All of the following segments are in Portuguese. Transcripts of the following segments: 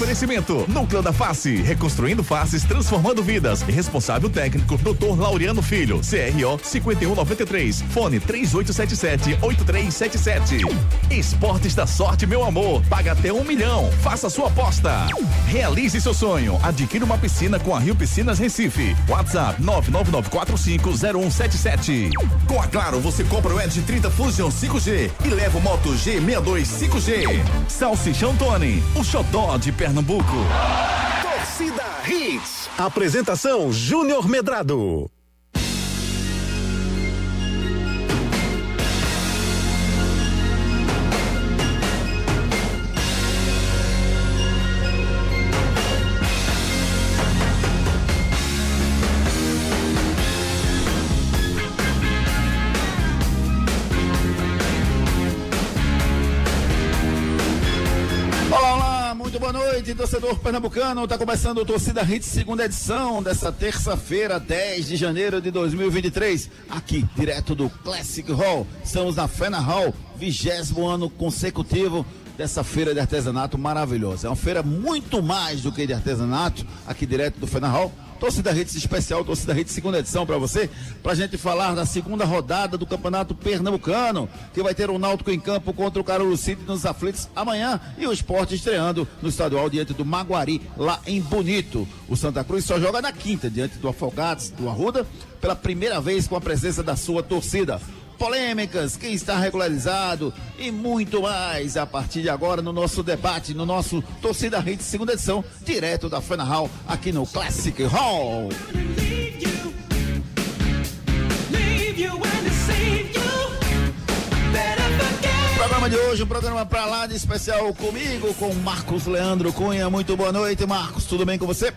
Oferecimento: Núcleo da Face, reconstruindo faces, transformando vidas. Responsável técnico: Dr. Laureano Filho, CRO 5193, fone 3877-8377. Esportes da Sorte, meu amor. Paga até um milhão. Faça sua aposta. Realize seu sonho. Adquira uma piscina com a Rio Piscinas Recife. WhatsApp 999450177. Com a Claro, você compra o Edge 30 Fusion 5G e leva o Moto G62 5G. Salsichão Tony, o xodó de Pernambuco. Torcida Hits. Apresentação Júnior Medrado. Torcedor pernambucano. Está começando o Torcida Hits, segunda edição dessa terça-feira, 10 de janeiro de 2023. Aqui, direto do Classic Hall. Estamos na Fena Hall, vigésimo ano consecutivo dessa feira de artesanato maravilhosa. É uma feira muito mais do que de artesanato, aqui direto do Fena Hall Torcida Redes Especial, Torcida Redes segunda edição para você, para a gente falar da segunda rodada do Campeonato Pernambucano, que vai ter o Náutico em campo contra o Carolo City nos aflitos amanhã e o esporte estreando no estadual diante do Maguari, lá em Bonito. O Santa Cruz só joga na quinta, diante do Afogados, do Arruda, pela primeira vez com a presença da sua torcida polêmicas, quem está regularizado e muito mais a partir de agora no nosso debate, no nosso Torcida Rede segunda edição, direto da Fana Hall, aqui no Classic Hall. programa de hoje, um programa para lá de especial comigo, com Marcos Leandro Cunha. Muito boa noite, Marcos. Tudo bem com você?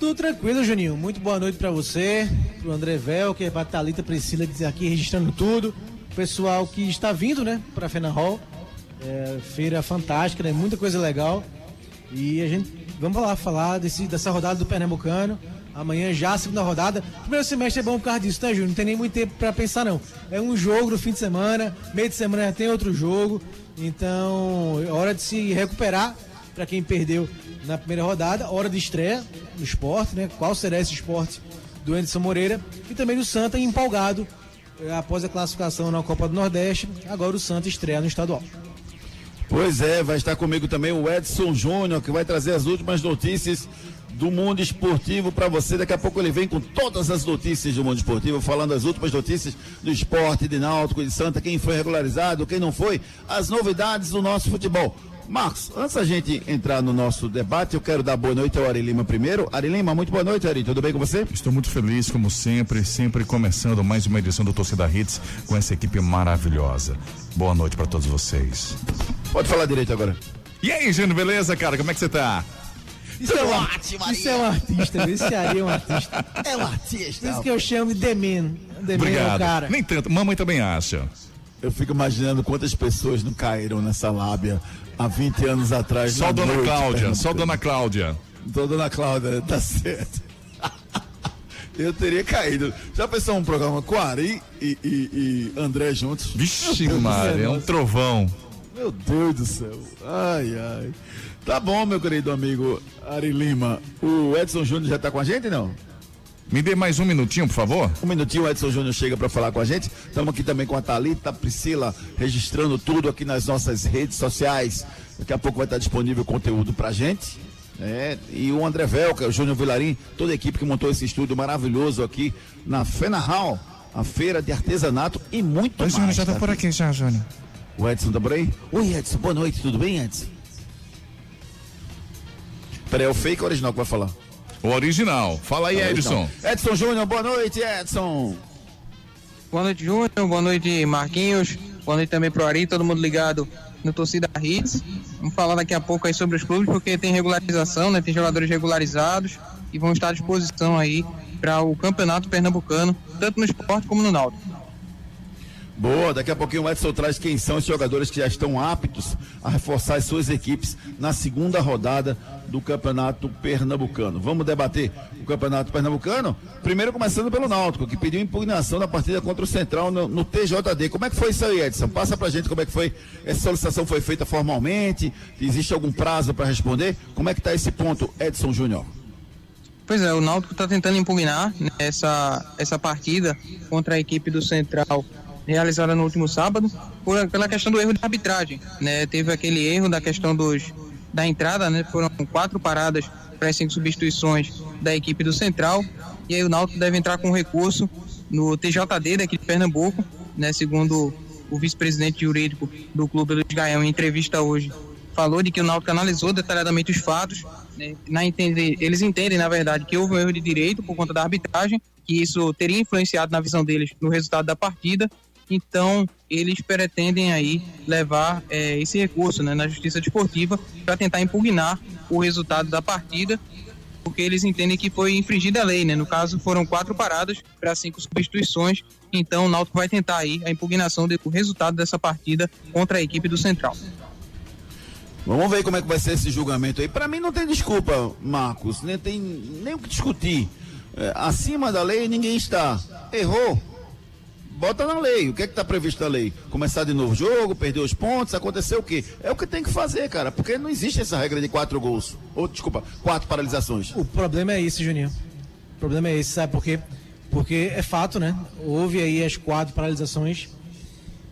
Tudo tranquilo, Juninho. Muito boa noite para você, pro André Velker, pra Thalita Priscila aqui registrando tudo. O pessoal que está vindo, né, pra Fena Hall. É, feira fantástica, né? Muita coisa legal. E a gente, vamos lá falar desse, dessa rodada do Pernambucano. Amanhã já a segunda rodada. Primeiro semestre é bom por causa disso, né, Júnior? Não tem nem muito tempo para pensar, não. É um jogo no fim de semana, meio de semana já tem outro jogo. Então, é hora de se recuperar para quem perdeu na primeira rodada, hora de estreia no esporte, né? Qual será esse esporte do Anderson Moreira? E também do Santa empolgado eh, após a classificação na Copa do Nordeste. Agora o Santa estreia no estadual. Pois é, vai estar comigo também o Edson Júnior, que vai trazer as últimas notícias do mundo esportivo para você. Daqui a pouco ele vem com todas as notícias do mundo esportivo, falando as últimas notícias do esporte, de Náutico, de Santa, quem foi regularizado, quem não foi, as novidades do nosso futebol. Marcos, antes da gente entrar no nosso debate, eu quero dar boa noite ao Ari Lima primeiro. Ari Lima, muito boa noite, Ari. Tudo bem com você? Estou muito feliz, como sempre, sempre começando mais uma edição do Torcida Hits com essa equipe maravilhosa. Boa noite para todos vocês. Pode falar direito agora. E aí, Júnior, beleza, cara? Como é que você tá? Isso é, um, ótimo, isso é um artista, esse Ari é um artista. É um artista. Isso que eu chamo de The Man. The Obrigado. Man é o cara. Nem tanto, mamãe também acha. Eu fico imaginando quantas pessoas não caíram nessa lábia há 20 anos atrás. Só Dona noite, Cláudia, só Dona Cláudia. Só Dona Cláudia, tá certo. Eu teria caído. Já pensou um programa com Ari e, e, e André juntos? Vixe, Maria, é um trovão. Meu Deus do céu. Ai, ai. Tá bom, meu querido amigo Ari Lima. O Edson Júnior já tá com a gente, não? Me dê mais um minutinho, por favor. Um minutinho, o Edson Júnior chega para falar com a gente. Estamos aqui também com a Thalita, a Priscila, registrando tudo aqui nas nossas redes sociais. Daqui a pouco vai estar disponível conteúdo pra gente. É, e o André Velca, o Júnior Vilarim, toda a equipe que montou esse estúdio maravilhoso aqui na Fena Hall, a feira de artesanato e muito Oi, mais. O Júnior já tá, tá por aqui já, Júnior. O Edson tá por aí? Oi, Edson, boa noite, tudo bem, Edson? Peraí, é o fake ou original que vai falar? O original. Fala aí, Edson. Edson Júnior, boa noite, Edson. Boa noite, Júnior. Boa noite, Marquinhos. Boa noite também pro Ari, todo mundo ligado no Torcida Hits. Vamos falar daqui a pouco aí sobre os clubes, porque tem regularização, né? Tem jogadores regularizados e vão estar à disposição aí para o Campeonato Pernambucano, tanto no esporte como no Náutico. Boa, daqui a pouquinho o Edson traz quem são os jogadores que já estão aptos a reforçar as suas equipes na segunda rodada do Campeonato Pernambucano. Vamos debater o Campeonato Pernambucano? Primeiro começando pelo Náutico, que pediu impugnação da partida contra o Central no, no, TJD. Como é que foi isso aí, Edson? Passa pra gente como é que foi. Essa solicitação foi feita formalmente? Existe algum prazo para responder? Como é que tá esse ponto, Edson Júnior? Pois é, o Náutico está tentando impugnar essa, essa partida contra a equipe do Central realizada no último sábado, por, pela questão do erro de arbitragem. Né? Teve aquele erro da questão dos, da entrada, né? foram quatro paradas para cinco substituições da equipe do Central, e aí o Náutico deve entrar com recurso no TJD daqui de Pernambuco, né? segundo o vice-presidente jurídico do clube Luiz Gaião em entrevista hoje, falou de que o Náutico analisou detalhadamente os fatos, né? na entender, eles entendem, na verdade, que houve um erro de direito por conta da arbitragem, que isso teria influenciado na visão deles no resultado da partida, então, eles pretendem aí levar é, esse recurso né, na Justiça Desportiva para tentar impugnar o resultado da partida, porque eles entendem que foi infringida a lei, né? No caso, foram quatro paradas para cinco substituições. Então, o Náutico vai tentar aí a impugnação do resultado dessa partida contra a equipe do Central. Vamos ver como é que vai ser esse julgamento aí. Para mim não tem desculpa, Marcos, nem tem nem o que discutir. É, acima da lei ninguém está. Errou, bota na lei. O que é que está previsto na lei? Começar de novo o jogo, perder os pontos, acontecer o quê? É o que tem que fazer, cara, porque não existe essa regra de quatro gols. Ou, desculpa, quatro paralisações. O problema é esse, Juninho. O problema é esse, sabe por quê? Porque é fato, né? Houve aí as quatro paralisações.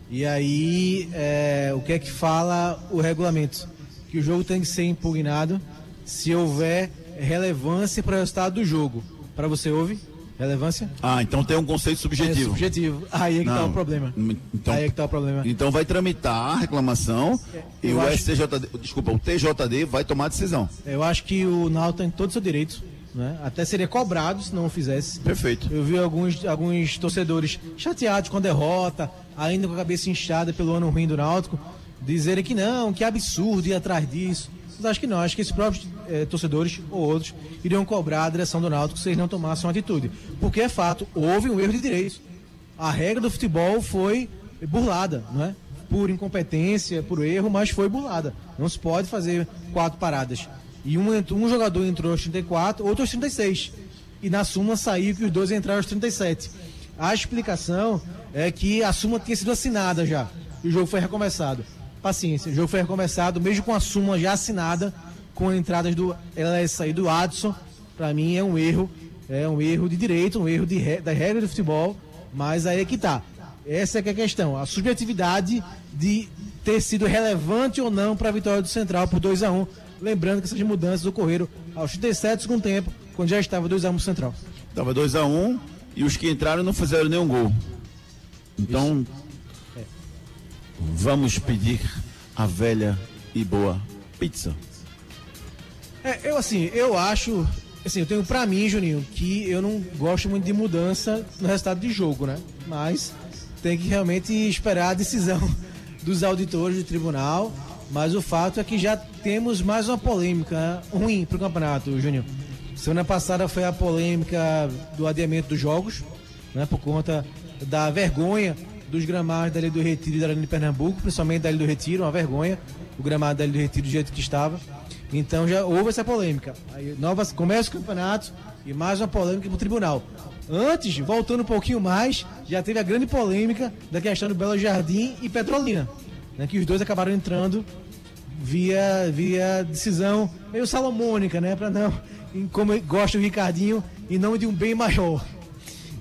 E aí, é, o que é que fala o regulamento? Que o jogo tem que ser impugnado se houver relevância para o resultado do jogo. Para você, houve? Relevância? Ah, então tem um conceito subjetivo. É subjetivo. Aí é que está o problema. Então, Aí é que tá o problema. Então vai tramitar a reclamação é, e o. STJD, desculpa, o TJD vai tomar a decisão. Eu acho que o Náutico tem todo o seu direito. Né? Até seria cobrado se não fizesse. Perfeito. Eu vi alguns, alguns torcedores chateados com a derrota, ainda com a cabeça inchada pelo ano ruim do Náutico, dizerem que não, que absurdo ir atrás disso. Mas acho que não, acho que esses próprios eh, torcedores ou outros iriam cobrar a direção do Náutico se eles não tomassem uma atitude. Porque é fato, houve um erro de direito. A regra do futebol foi burlada, não é? Por incompetência, por erro, mas foi burlada. Não se pode fazer quatro paradas. E um, um jogador entrou aos 34, outro aos 36. E na suma saiu que os dois entraram aos 37. A explicação é que a suma tinha sido assinada já. E o jogo foi recomeçado paciência. O jogo foi recomeçado, mesmo com a súmula já assinada, com entradas do LSA e do Adson. Para mim é um erro, é um erro de direito, um erro de da regra do futebol, mas aí é que tá. Essa é que é a questão, a subjetividade de ter sido relevante ou não para a vitória do Central por 2 a 1 um. Lembrando que essas mudanças ocorreram aos 37 segundo tempo, quando já estava 2 a 1 um Central. Estava 2 a 1 um, e os que entraram não fizeram nenhum gol. Então, Isso vamos pedir a velha e boa pizza. É, eu assim, eu acho, assim, eu tenho para mim, Juninho, que eu não gosto muito de mudança no resultado de jogo, né? Mas tem que realmente esperar a decisão dos auditores do tribunal. Mas o fato é que já temos mais uma polêmica ruim para o campeonato, Juninho. Semana passada foi a polêmica do adiamento dos jogos, né? Por conta da vergonha dos gramados da Ilha do Retiro e da Ilha de Pernambuco, principalmente da Ilha do Retiro, uma vergonha, o gramado da Ilha do Retiro do jeito que estava. Então já houve essa polêmica. Aí, novas, começa o campeonato e mais uma polêmica para o tribunal. Antes, voltando um pouquinho mais, já teve a grande polêmica da questão do Belo Jardim e Petrolina, né, que os dois acabaram entrando via, via decisão meio salomônica, né, para não, como gosta o Ricardinho, em nome de um bem maior.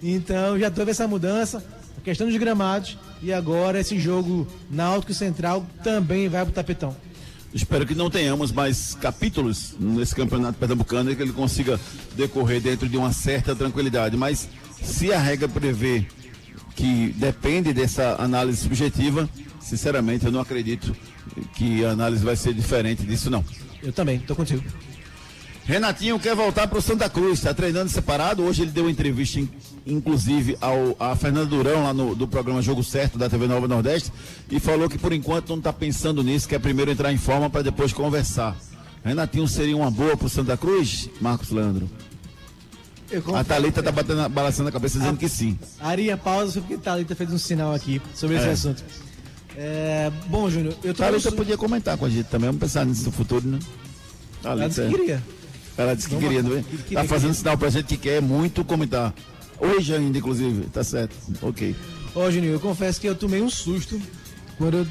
Então já teve essa mudança questão dos gramados e agora esse jogo Náutico Central também vai pro tapetão. Espero que não tenhamos mais capítulos nesse campeonato pernambucano e que ele consiga decorrer dentro de uma certa tranquilidade. Mas se a regra prevê que depende dessa análise subjetiva, sinceramente eu não acredito que a análise vai ser diferente disso não. Eu também, estou contigo. Renatinho quer voltar para o Santa Cruz, está treinando separado. Hoje ele deu entrevista, inclusive, ao, a Fernando Durão, lá no do programa Jogo Certo da TV Nova Nordeste, e falou que por enquanto não está pensando nisso, quer primeiro entrar em forma para depois conversar. Renatinho seria uma boa para o Santa Cruz, Marcos Leandro? A. Thalita tá batendo, balançando a cabeça dizendo que sim. Aria pausa porque Thalita fez um sinal aqui sobre esse É. assunto. É, bom, Júnior, eu tô Thalita podia comentar com a gente também, vamos pensar nisso no futuro, né? Ela disse Thalita, que queria. Ela disse que Vamos queria, não é? Que Tá fazendo sinal pra gente que quer muito comentar. Hoje ainda, inclusive, tá certo. Ok. Ó, Júnior, eu confesso que eu tomei um susto quando eu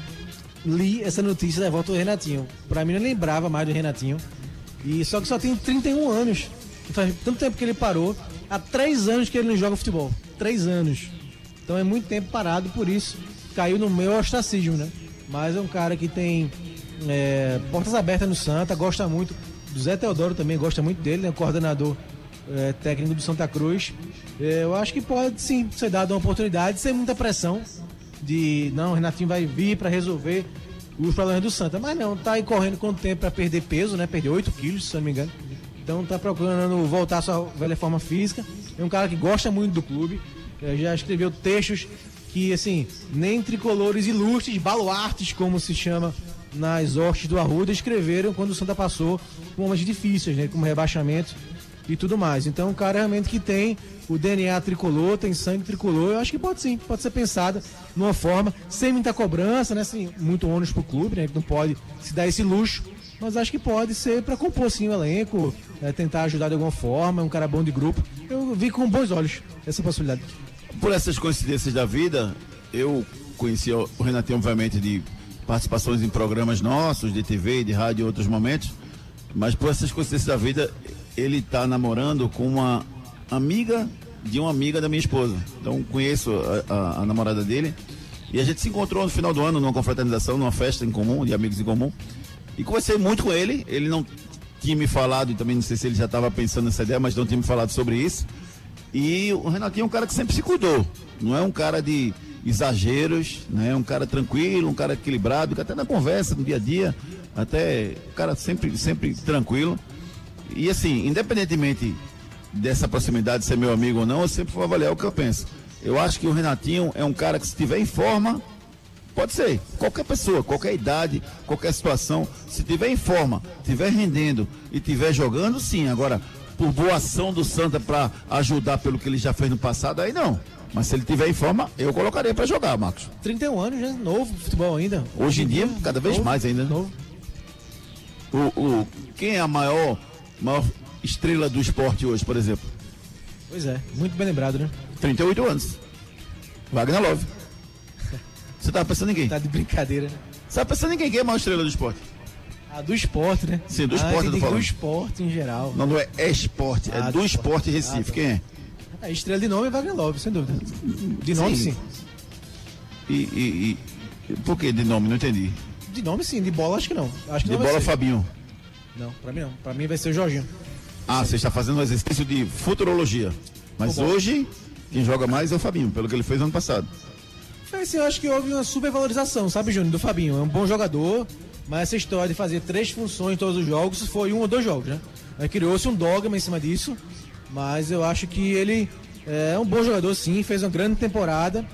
li essa notícia da volta do Renatinho. Pra mim, eu não lembrava mais do Renatinho. E só que só tem 31 anos. Faz tanto tempo que ele parou. Há três anos que ele não joga futebol. Três anos. Então é muito tempo parado, por isso caiu no meu ostracismo, né? Mas é um cara que tem é, portas abertas no Santa, gosta muito do Zé Teodoro também, gosta muito dele, né? Coordenador é, técnico do Santa Cruz. É, eu acho que pode sim ser dado uma oportunidade sem muita pressão de não, o Renatinho vai vir para resolver os problemas do Santa. Mas não, tá aí correndo quanto tempo para perder peso, né? Perder 8 quilos, se não me engano. Então tá procurando voltar à sua velha forma física. É um cara que gosta muito do clube. É, já escreveu textos que, assim, nem tricolores ilustres, baluartes, como se chama nas hostes do Arruda, escreveram quando o Santa passou por momentos difíceis, né? Como rebaixamento e tudo mais. Então, um cara realmente que tem o DNA tricolor, tem sangue tricolor, eu acho que pode sim, pode ser pensada numa forma, sem muita cobrança, né? Assim, muito ônus pro clube, né? Que não pode se dar esse luxo, mas acho que pode ser para compor sim o elenco, né, tentar ajudar de alguma forma, é um cara bom de grupo. Eu vi com bons olhos essa possibilidade. Por essas coincidências da vida, eu conheci o Renatinho, obviamente, de participações em programas nossos, de TV, de rádio em outros momentos, mas por essas coincidências da vida, ele está namorando com uma amiga de uma amiga da minha esposa. Então conheço a, a- a namorada dele e a gente se encontrou no final do ano numa confraternização, numa festa em comum, de amigos em comum, e conversei muito com ele. Ele não tinha me falado, e também não sei se ele já estava pensando nessa ideia, mas não tinha me falado sobre isso. E o Renatinho é um cara que sempre se cuidou. Não é um cara de exageros, né? Um cara tranquilo, um cara equilibrado, que até na conversa, no dia a dia, até um cara sempre, sempre tranquilo. E assim, independentemente dessa proximidade ser meu amigo ou não, eu sempre vou avaliar o que eu penso. Eu acho que o Renatinho é um cara que se estiver em forma, Pode ser, qualquer pessoa, qualquer idade, qualquer situação, se tiver em forma, tiver rendendo e tiver jogando, sim. Agora, por boa ação do Santa para ajudar pelo que ele já fez no passado, aí não. Mas se ele tiver em forma, eu colocaria para jogar, Marcos. 31 anos, né? Novo futebol ainda. Hoje em dia, cada vez novo, mais ainda. né? Novo. O, o, quem é a maior, maior estrela do esporte hoje, por exemplo? Pois é, muito bem lembrado, né? 38 anos. Wagner Love. Você tava pensando em quem? Tá de brincadeira, né? Você tava pensando em quem? Quem é a maior estrela do esporte? Ah, do esporte, né? Sim, do ah, esporte eu tô falando. Do esporte em geral. Não, não é esporte, é Ah, do do esporte esporte. Recife. Ah, tá. Quem é? A estrela de nome é Wagner Love, sem dúvida. De nome, Sim. sim. E, e- e- por que de nome? Não entendi. De nome, sim. De bola, acho que não. Acho que De não bola. Fabinho. Não, pra mim não. Pra mim vai ser o Jorginho. Ah, você está fazendo um exercício de futurologia. Mas hoje, quem joga mais é o Fabinho, pelo que ele fez ano passado. Mas assim, eu acho que houve uma supervalorização, sabe, Júnior, do Fabinho. É um bom jogador, mas essa história de fazer três funções em todos os jogos foi um ou dois jogos, né? Criou-se um dogma em cima disso, mas eu acho que ele é um bom jogador, sim, fez uma grande temporada,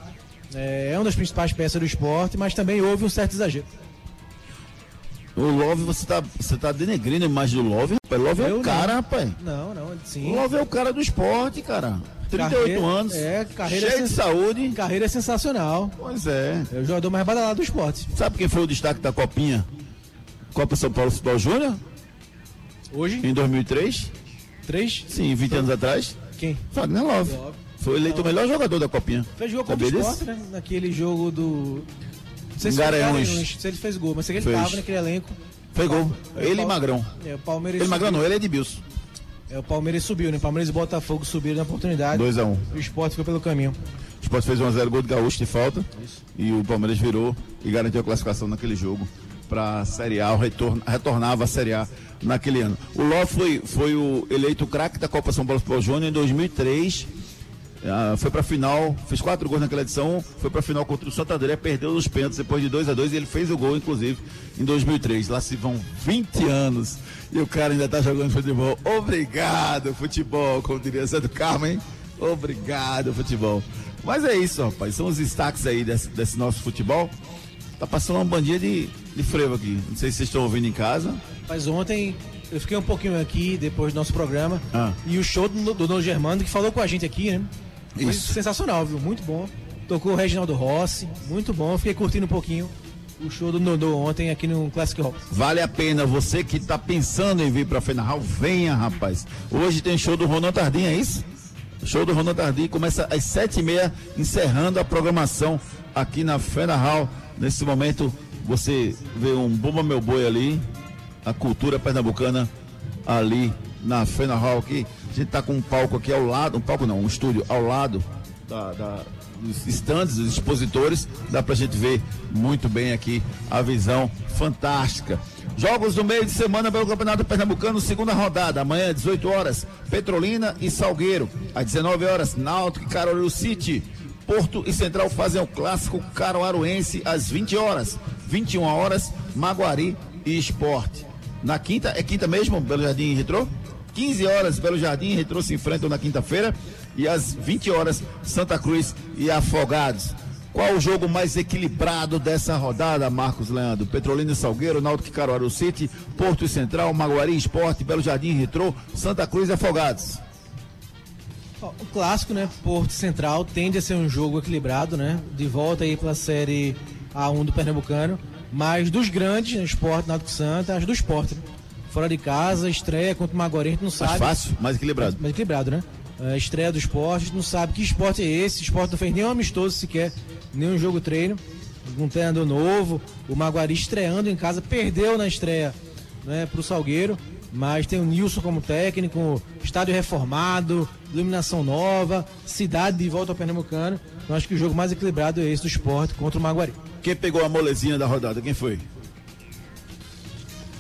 é é uma das principais peças do esporte, mas também houve um certo exagero. O Love, você tá, você tá denegrindo a imagem do Love, rapaz. Love é Eu o não. cara, rapaz. Não, não, O sim. Love é o cara do esporte, cara. 38 Carreira- anos, é, carreira cheio de sen- saúde. Carreira sensacional. Pois é. É o jogador mais badalado do esporte. Sabe quem foi o destaque da Copinha? Copa São Paulo Futebol Júnior, Hoje, em 2003? Três. Sim, 20 anos atrás. Quem? Wagner Love. Love. Foi eleito o melhor jogador da Copinha. Fez gol contra o disso? né? Naquele jogo do. Não sei se Garanhuns. Garanhuns, se ele fez gol, mas sei que ele Fez. tava naquele elenco. Foi gol. É, Ele e Magrão. É, o Palmeiras. Ele Magrão não, ele é Edmilson. É, o Palmeiras subiu, né? Palmeiras e Botafogo subiram na oportunidade. 2x1. O esporte ficou pelo caminho. O Sport fez 1x0 gol de Gaúcho de falta. E o Palmeiras virou e garantiu a classificação naquele jogo para a Série A, retornava à Série A naquele ano. O Ló foi, foi o eleito craque da Copa São Paulo Futebol Júnior em 2003. Ah, foi para final, fez quatro gols naquela edição, foi para final contra o Santo André, perdeu nos pênaltis depois de 2 a 2 e ele fez o gol, inclusive, em 2003. Lá se vão 20 anos e o cara ainda tá jogando futebol. Obrigado, futebol, como diria do Carmen. Obrigado, futebol. Mas é isso, rapaz. São os destaques aí desse, desse nosso futebol. Tá passando uma bandinha de, de frevo aqui. Não sei se vocês estão ouvindo em casa. Mas ontem eu fiquei um pouquinho aqui depois do nosso programa. Ah. E o show do, do Dom Germano, que falou com a gente aqui, né? Foi Isso. sensacional, viu? Muito bom. Tocou o Reginaldo Rossi, muito bom. Fiquei curtindo um pouquinho o show do Nodô ontem aqui no Classic Rock. Vale a pena, você que está pensando em vir para Fenarral, venha, rapaz. Hoje tem show do Ronaldo Tardim, é isso? Show do Ronaldo Tardim começa às sete e meia, encerrando a programação aqui na Fenarral. Nesse momento, você vê um Bomba Meu Boi ali, a cultura pernambucana ali na Fenarral aqui. A gente está com um palco aqui ao lado, um palco não, um estúdio ao lado da, da dos estandes, dos expositores, dá pra gente ver muito bem aqui a visão fantástica. Jogos do meio de semana pelo Campeonato Pernambucano, segunda rodada, amanhã 18 horas, Petrolina e Salgueiro, às 19 horas, Náutico e Caruaru City. Porto e Central fazem o clássico caruaruense às 20 horas, 21 horas, Maguari e Esporte. Na quinta, é quinta mesmo, Belo Jardim e Retrô? 15 horas, Belo Jardim e Retrô se enfrentam na quinta-feira e às 20 horas Santa Cruz e Afogados. Qual o jogo mais equilibrado dessa rodada, Marcos Leandro? Petrolina e Salgueiro, Náutico e Caruaru City, Porto e Central, Maguari Esporte, Belo Jardim Retrô, Santa Cruz e Afogados. O clássico, né? Porto Central tende a ser um jogo equilibrado, né? De volta aí pela série A1 do Pernambucano. Mas dos grandes, né? Esporte, Náutico Santa, as do esporte. Né? Fora de casa, estreia contra o Maguari, a gente não sabe. Mais fácil, mais equilibrado. Mais equilibrado, né? a estreia do esporte, não sabe que esporte é esse. O esporte não fez nenhum amistoso sequer, nenhum jogo treino. Um treinador novo, o Maguari estreando em casa, perdeu na estreia né, para o Salgueiro, mas tem o Nilson como técnico, estádio reformado, iluminação nova, cidade de volta ao Pernambucano. Então acho que o jogo mais equilibrado é esse do esporte contra o Maguari. Quem pegou a molezinha da rodada? Quem foi?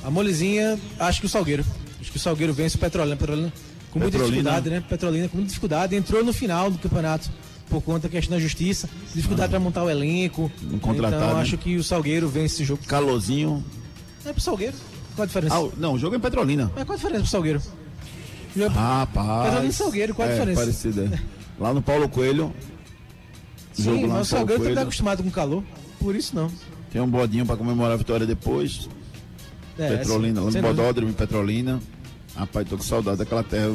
A molezinha, acho que o Salgueiro. Acho que o Salgueiro vence o Petrolina. Petrolina com muita dificuldade, né? Petrolina com muita dificuldade. Entrou no final do campeonato por conta da questão da justiça, dificuldade ah. para montar o elenco. Um contratado, então né? acho que o Salgueiro vence esse jogo. Calorzinho. É pro Salgueiro. Qual a diferença? Ah, não, o jogo é em Petrolina. Mas qual a diferença pro Salgueiro? Rapaz. Petrolina e Salgueiro, qual a é, diferença? É. Lá no Paulo Coelho. Sim, jogo mas o Salgueiro tá acostumado com calor, por isso não. Tem um bodinho para comemorar a vitória depois. É, Petrolina, lá no Bodódromo em Petrolina. Rapaz, tô com saudade daquela terra.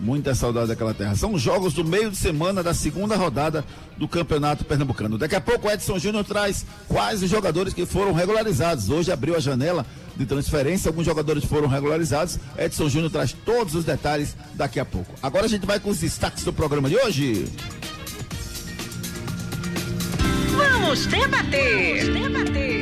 Muita saudade daquela terra. São jogos do meio de semana da segunda rodada do Campeonato Pernambucano. Daqui a pouco o Edson Júnior traz quais os jogadores que foram regularizados. Hoje abriu a janela de transferência, alguns jogadores foram regularizados. Edson Júnior traz todos os detalhes daqui a pouco. Agora a gente vai com os destaques do programa de hoje. Vamos debater. Vamos debater.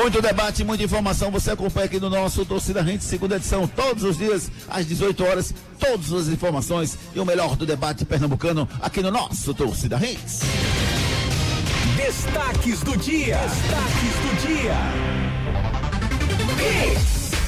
Muito debate, muita informação. Você acompanha aqui no nosso Torcida Rente, segunda edição, todos os dias, às 18 horas, todas as informações e o melhor do debate pernambucano aqui no nosso Torcida Rente. Destaques do dia. Destaques do dia.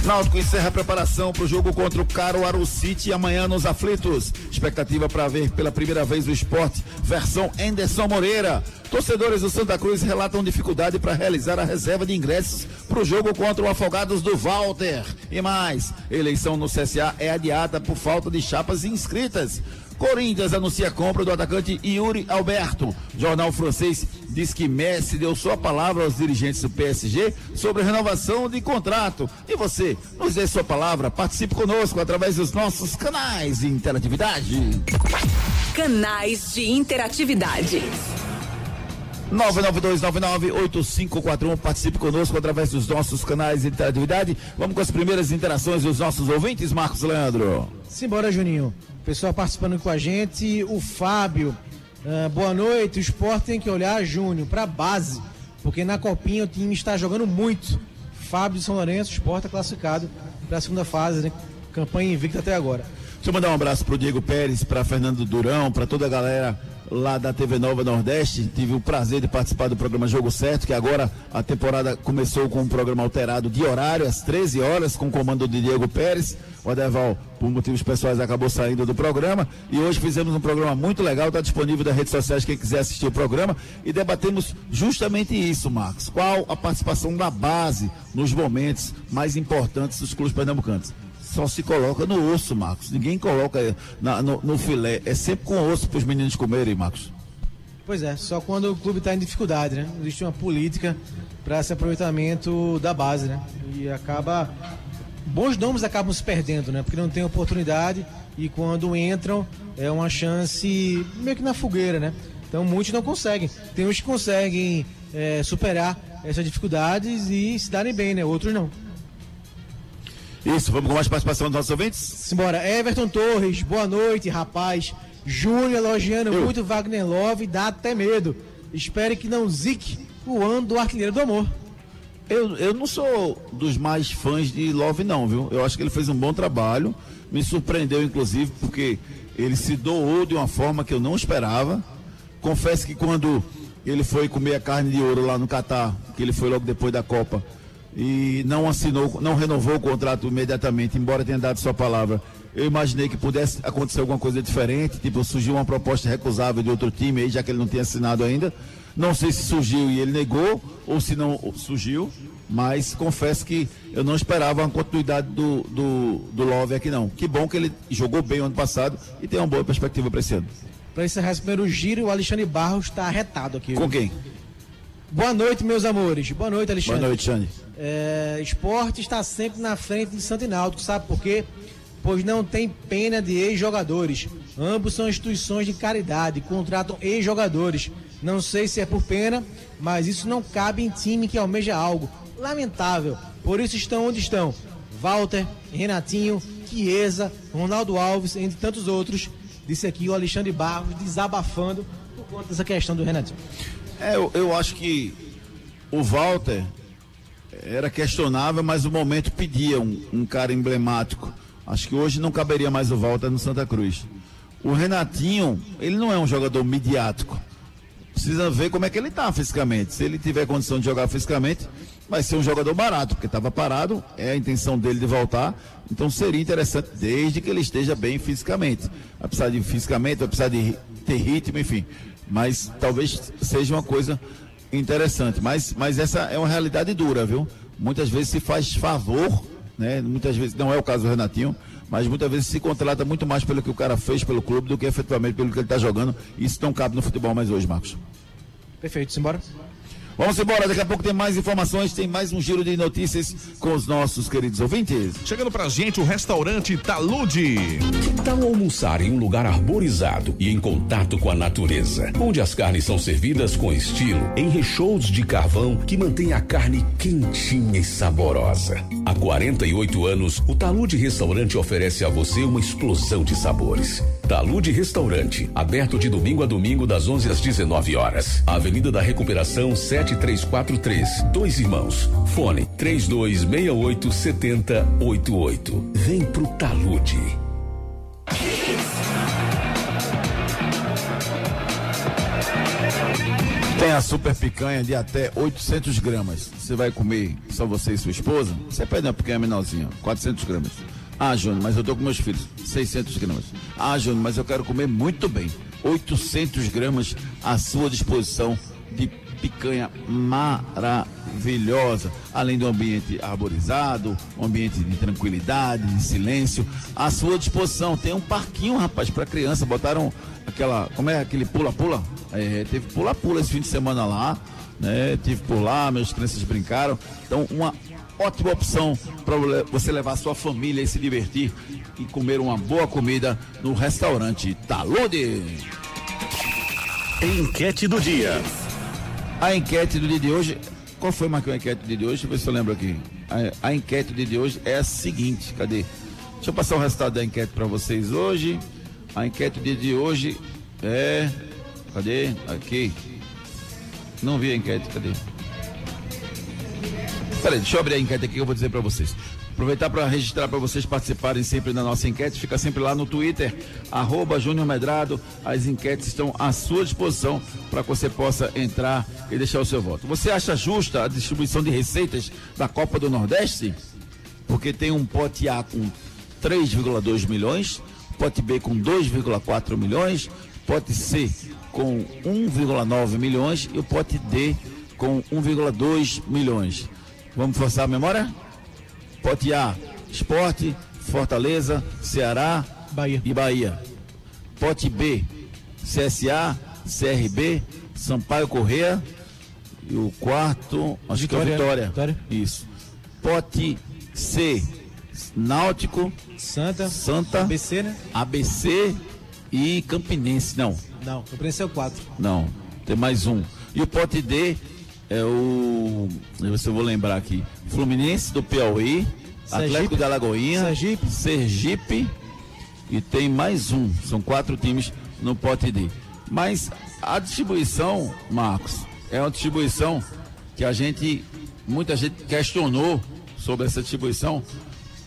Náutico encerra a preparação para o jogo contra o Caruaru City amanhã nos aflitos. Expectativa para ver pela primeira vez o esporte, versão Anderson Moreira. Torcedores do Santa Cruz relatam dificuldade para realizar a reserva de ingressos para o jogo contra o Afogados do Walter. E mais, eleição no CSA é adiada por falta de chapas inscritas. Corinthians anuncia a compra do atacante Yuri Alberto. Jornal francês diz que Messi deu sua palavra aos dirigentes do PSG sobre renovação de contrato. E você, nos dê sua palavra, participe conosco através dos nossos canais de interatividade. Canais de interatividade. 992998541. Participe conosco através dos nossos canais de interatividade. Vamos com as primeiras interações dos nossos ouvintes, Marcos Leandro. Simbora, Juninho. Pessoal participando com a gente, o Fábio. Uh, boa noite. O esporte tem que olhar, Júnior, para a base, porque na Copinha o time está jogando muito. Fábio de São Lourenço, o esporte é classificado para a segunda fase, né? Campanha invicta até agora. Deixa eu mandar um abraço para o Diego Pérez, para Fernando Durão, para toda a galera lá da TV Nova Nordeste. Tive o prazer de participar do programa Jogo Certo, que agora a temporada começou com um programa alterado de horário, às 13 horas, com o comando de Diego Pérez. O Adeval, por motivos pessoais, acabou saindo do programa. E hoje fizemos um programa muito legal, está disponível nas redes sociais, quem quiser assistir o programa. E debatemos justamente isso, Marcos. Qual a participação da base nos momentos mais importantes dos clubes pernambucanos? Só se coloca no osso, Marcos. Ninguém coloca na, no, no, filé. É sempre com osso para os meninos comerem, Marcos. Pois é, só quando o clube está em dificuldade, né? Existe uma política para esse aproveitamento da base, né? E acaba. Bons nomes acabam se perdendo, né? Porque não tem oportunidade e quando entram é uma chance meio que na fogueira, né? Então muitos não conseguem. Tem uns que conseguem é, superar essas dificuldades e se darem bem, né? Outros não. Isso, vamos com mais participação dos nossos ouvintes? Simbora. Everton Torres, boa noite, rapaz. Júnior elogiando Eu. muito Wagner Love, dá até medo. Espere que não zique o ano do artilheiro do amor. Eu, eu não sou dos mais fãs de Love, não, viu? Eu acho que ele fez um bom trabalho. Me surpreendeu, inclusive, porque ele se doou de uma forma que eu não esperava. Confesso que quando ele foi comer a carne de ouro lá no Catar, que ele foi logo depois da Copa, e não assinou, não renovou o contrato imediatamente, embora tenha dado sua palavra. Eu imaginei que pudesse acontecer alguma coisa diferente, tipo, surgiu uma proposta recusável de outro time aí, já que ele não tinha assinado ainda. Não sei se surgiu e ele negou, ou se não surgiu, mas confesso que eu não esperava uma continuidade do, do, do Love aqui não. Que bom que ele jogou bem o ano passado e tem uma boa perspectiva para esse ano. Para encerrar esse primeiro giro, o Alexandre Barros está arretado aqui. Com quem? Boa noite, meus amores. Boa noite, Alexandre. Boa noite, Xande. É, esporte está sempre na frente de Santo sabe por quê? Pois não tem pena de ex-jogadores. Ambos são instituições de caridade, contratam ex-jogadores. Não sei se é por pena, mas isso não cabe em time que almeja algo. Lamentável. Por isso estão onde estão. Walter, Renatinho, Chiesa, Ronaldo Alves, entre tantos outros. Disse aqui o Alexandre Barros desabafando por conta dessa questão do Renatinho. É, eu, eu acho que o Walter era questionável, mas o momento pedia um, um, cara emblemático. Acho que hoje não caberia mais o Walter no Santa Cruz. O Renatinho, ele não é um jogador midiático. Precisa ver como é que ele está fisicamente. Se ele tiver condição de jogar fisicamente, vai ser um jogador barato, porque estava parado, é a intenção dele de voltar. Então seria interessante, desde que ele esteja bem fisicamente. Vai precisar de fisicamente, vai precisar de ter ritmo, enfim. Mas talvez seja uma coisa interessante. Mas, mas essa é uma realidade dura, viu? Muitas vezes se faz favor, né? Muitas vezes, não é o caso do Renatinho, mas muitas vezes se contrata muito mais pelo que o cara fez pelo clube do que efetivamente pelo que ele está jogando. Isso não cabe no futebol mais hoje, Marcos. Perfeito, simbora. Vamos embora, daqui a pouco tem mais informações, tem mais um giro de notícias com os nossos queridos ouvintes. Chegando pra gente o restaurante Talude. Que tal almoçar em um lugar arborizado e em contato com a natureza, onde as carnes são servidas com estilo, em recheios de carvão que mantém a carne quentinha e saborosa. Há 48 anos, o Talude Restaurante oferece a você uma explosão de sabores. Talude Restaurante, aberto de domingo a domingo das 11 às 19 horas. Avenida da Recuperação 7 7343. Dois Irmãos. Fone 3268 7088. Vem pro Talude. Tem a super picanha de até 800 gramas. Você vai comer só você e sua esposa? Você pede uma picanha menorzinha, 400 gramas. Ah, Júnior, mas eu tô com meus filhos, 600 gramas. Ah, Júnior, mas eu quero comer muito bem. 800 gramas à sua disposição picanha maravilhosa, além do ambiente arborizado, um ambiente de tranquilidade, de silêncio, à sua disposição. Tem um parquinho, rapaz, para criança, botaram aquela, como é aquele pula-pula? É, teve pula-pula esse fim de semana lá, né? Tive por lá, meus crianças brincaram. Então, uma ótima opção para você levar sua família e se divertir e comer uma boa comida no restaurante Talude. Enquete do dia. A enquete do dia de hoje. Qual foi, Marcos, a enquete do dia de hoje? Deixa eu ver se eu lembro aqui. A, a enquete do dia de hoje é a seguinte: cadê? Deixa eu passar o resultado da enquete para vocês hoje. A enquete do dia de hoje é. Cadê? Aqui. Não vi a enquete, cadê? Peraí, deixa eu abrir a enquete aqui que eu vou dizer para vocês. Aproveitar para registrar para vocês participarem sempre da nossa enquete, fica sempre lá no Twitter, arroba Júnior Medrado. As enquetes estão à sua disposição para que você possa entrar e deixar o seu voto. Você acha justa a distribuição de receitas da Copa do Nordeste? Porque tem um pote A com 3,2 milhões, pote B com 2,4 milhões, pote C com 1,9 milhões e o pote D com 1,2 milhões. Vamos forçar a memória? Pote A, Esporte, Fortaleza, Ceará Bahia. e Bahia. Pote B, CSA, CRB, Sampaio Correia e o quarto, acho Vitória. que é Vitória. Vitória. Isso. Pote C, Náutico, Santa, Santa, ABC, né? ABC e Campinense. Não, Não, preço é o 4. não, tem mais um. E o pote D é o. Eu se eu vou lembrar aqui. Fluminense do Piauí, Sergipe. Atlético da Lagoinha, Sergipe. Sergipe e tem mais um. São quatro times no pote D. Mas a distribuição, Marcos, é uma distribuição que a gente. Muita gente questionou sobre essa distribuição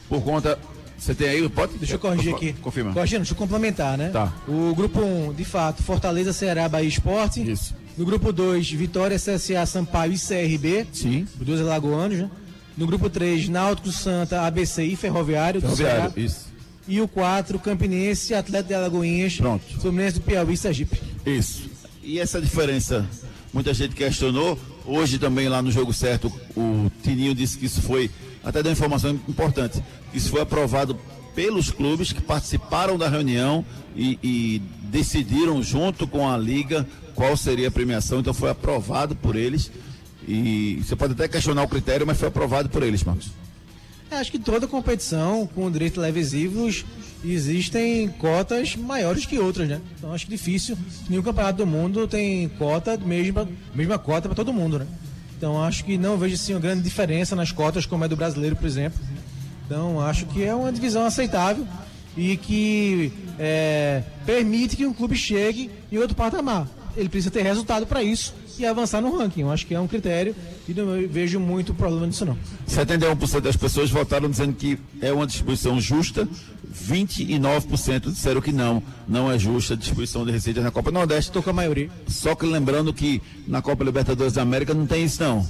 por conta. Você tem aí o pote? Deixa eu corrigir aqui. Confirma. Corrigindo, deixa eu complementar, né? Tá. O grupo 1, de fato, Fortaleza, Ceará, Bahia Esporte. Isso. No grupo 2, Vitória, CSA, Sampaio e CRB. Sim. Os dois alagoanos, né? No grupo 3, Náutico, Santa, ABC e Ferroviário. Ferroviário, isso. E o 4, Campinense, Atlético de Alagoinhas. Pronto. Fluminense do Piauí e Sergipe. Isso. E essa diferença, muita gente questionou. Hoje também lá no jogo certo, o Tininho disse que isso foi, até deu uma informação importante, isso foi aprovado pelos clubes que participaram da reunião e, e decidiram junto com a liga qual seria a premiação. Então foi aprovado por eles. E você pode até questionar o critério, mas foi aprovado por eles, Marcos. É, Acho que toda competição com direitos televisivos existem cotas maiores que outras, né? Então acho difícil. Nenhum campeonato do mundo tem cota, mesma, mesma cota para todo mundo, né? Então acho que não vejo assim uma grande diferença nas cotas, como é do brasileiro, por exemplo. Então acho que é uma divisão aceitável e que é, permite que um clube chegue em outro patamar. Ele precisa ter resultado para isso e avançar no ranking. Eu acho que é um critério e não vejo muito problema nisso não. 71% das pessoas votaram dizendo que é uma distribuição justa, 29% disseram que não, não é justa a distribuição de receitas na Copa Nordeste. Estou com a maioria. Só que lembrando que na Copa Libertadores da América não tem isso não.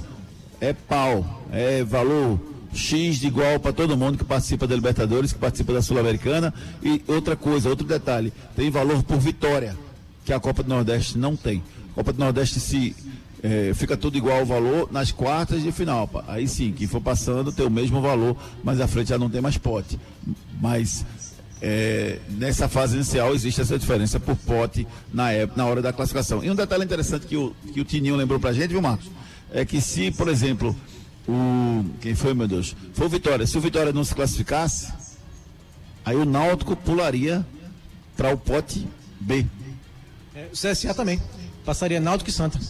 É pau, é valor X de igual para todo mundo que participa da Libertadores, que participa da Sul-Americana. E outra coisa, outro detalhe, tem valor por vitória, que a Copa do Nordeste não tem. A Copa do Nordeste se eh, fica tudo igual o valor nas quartas de final. pá. Aí sim, quem for passando tem o mesmo valor, mas à frente já não tem mais pote. Mas é, nessa fase inicial existe essa diferença por pote na, época, na hora da classificação. E um detalhe interessante que o, que o Tininho lembrou pra gente, viu, Marcos? É que se, por exemplo, o. Quem foi, meu Deus? Foi o Vitória. Se o Vitória não se classificasse, aí o Náutico pularia para o pote B. É, o CSA também. Passaria Náutico e Santa.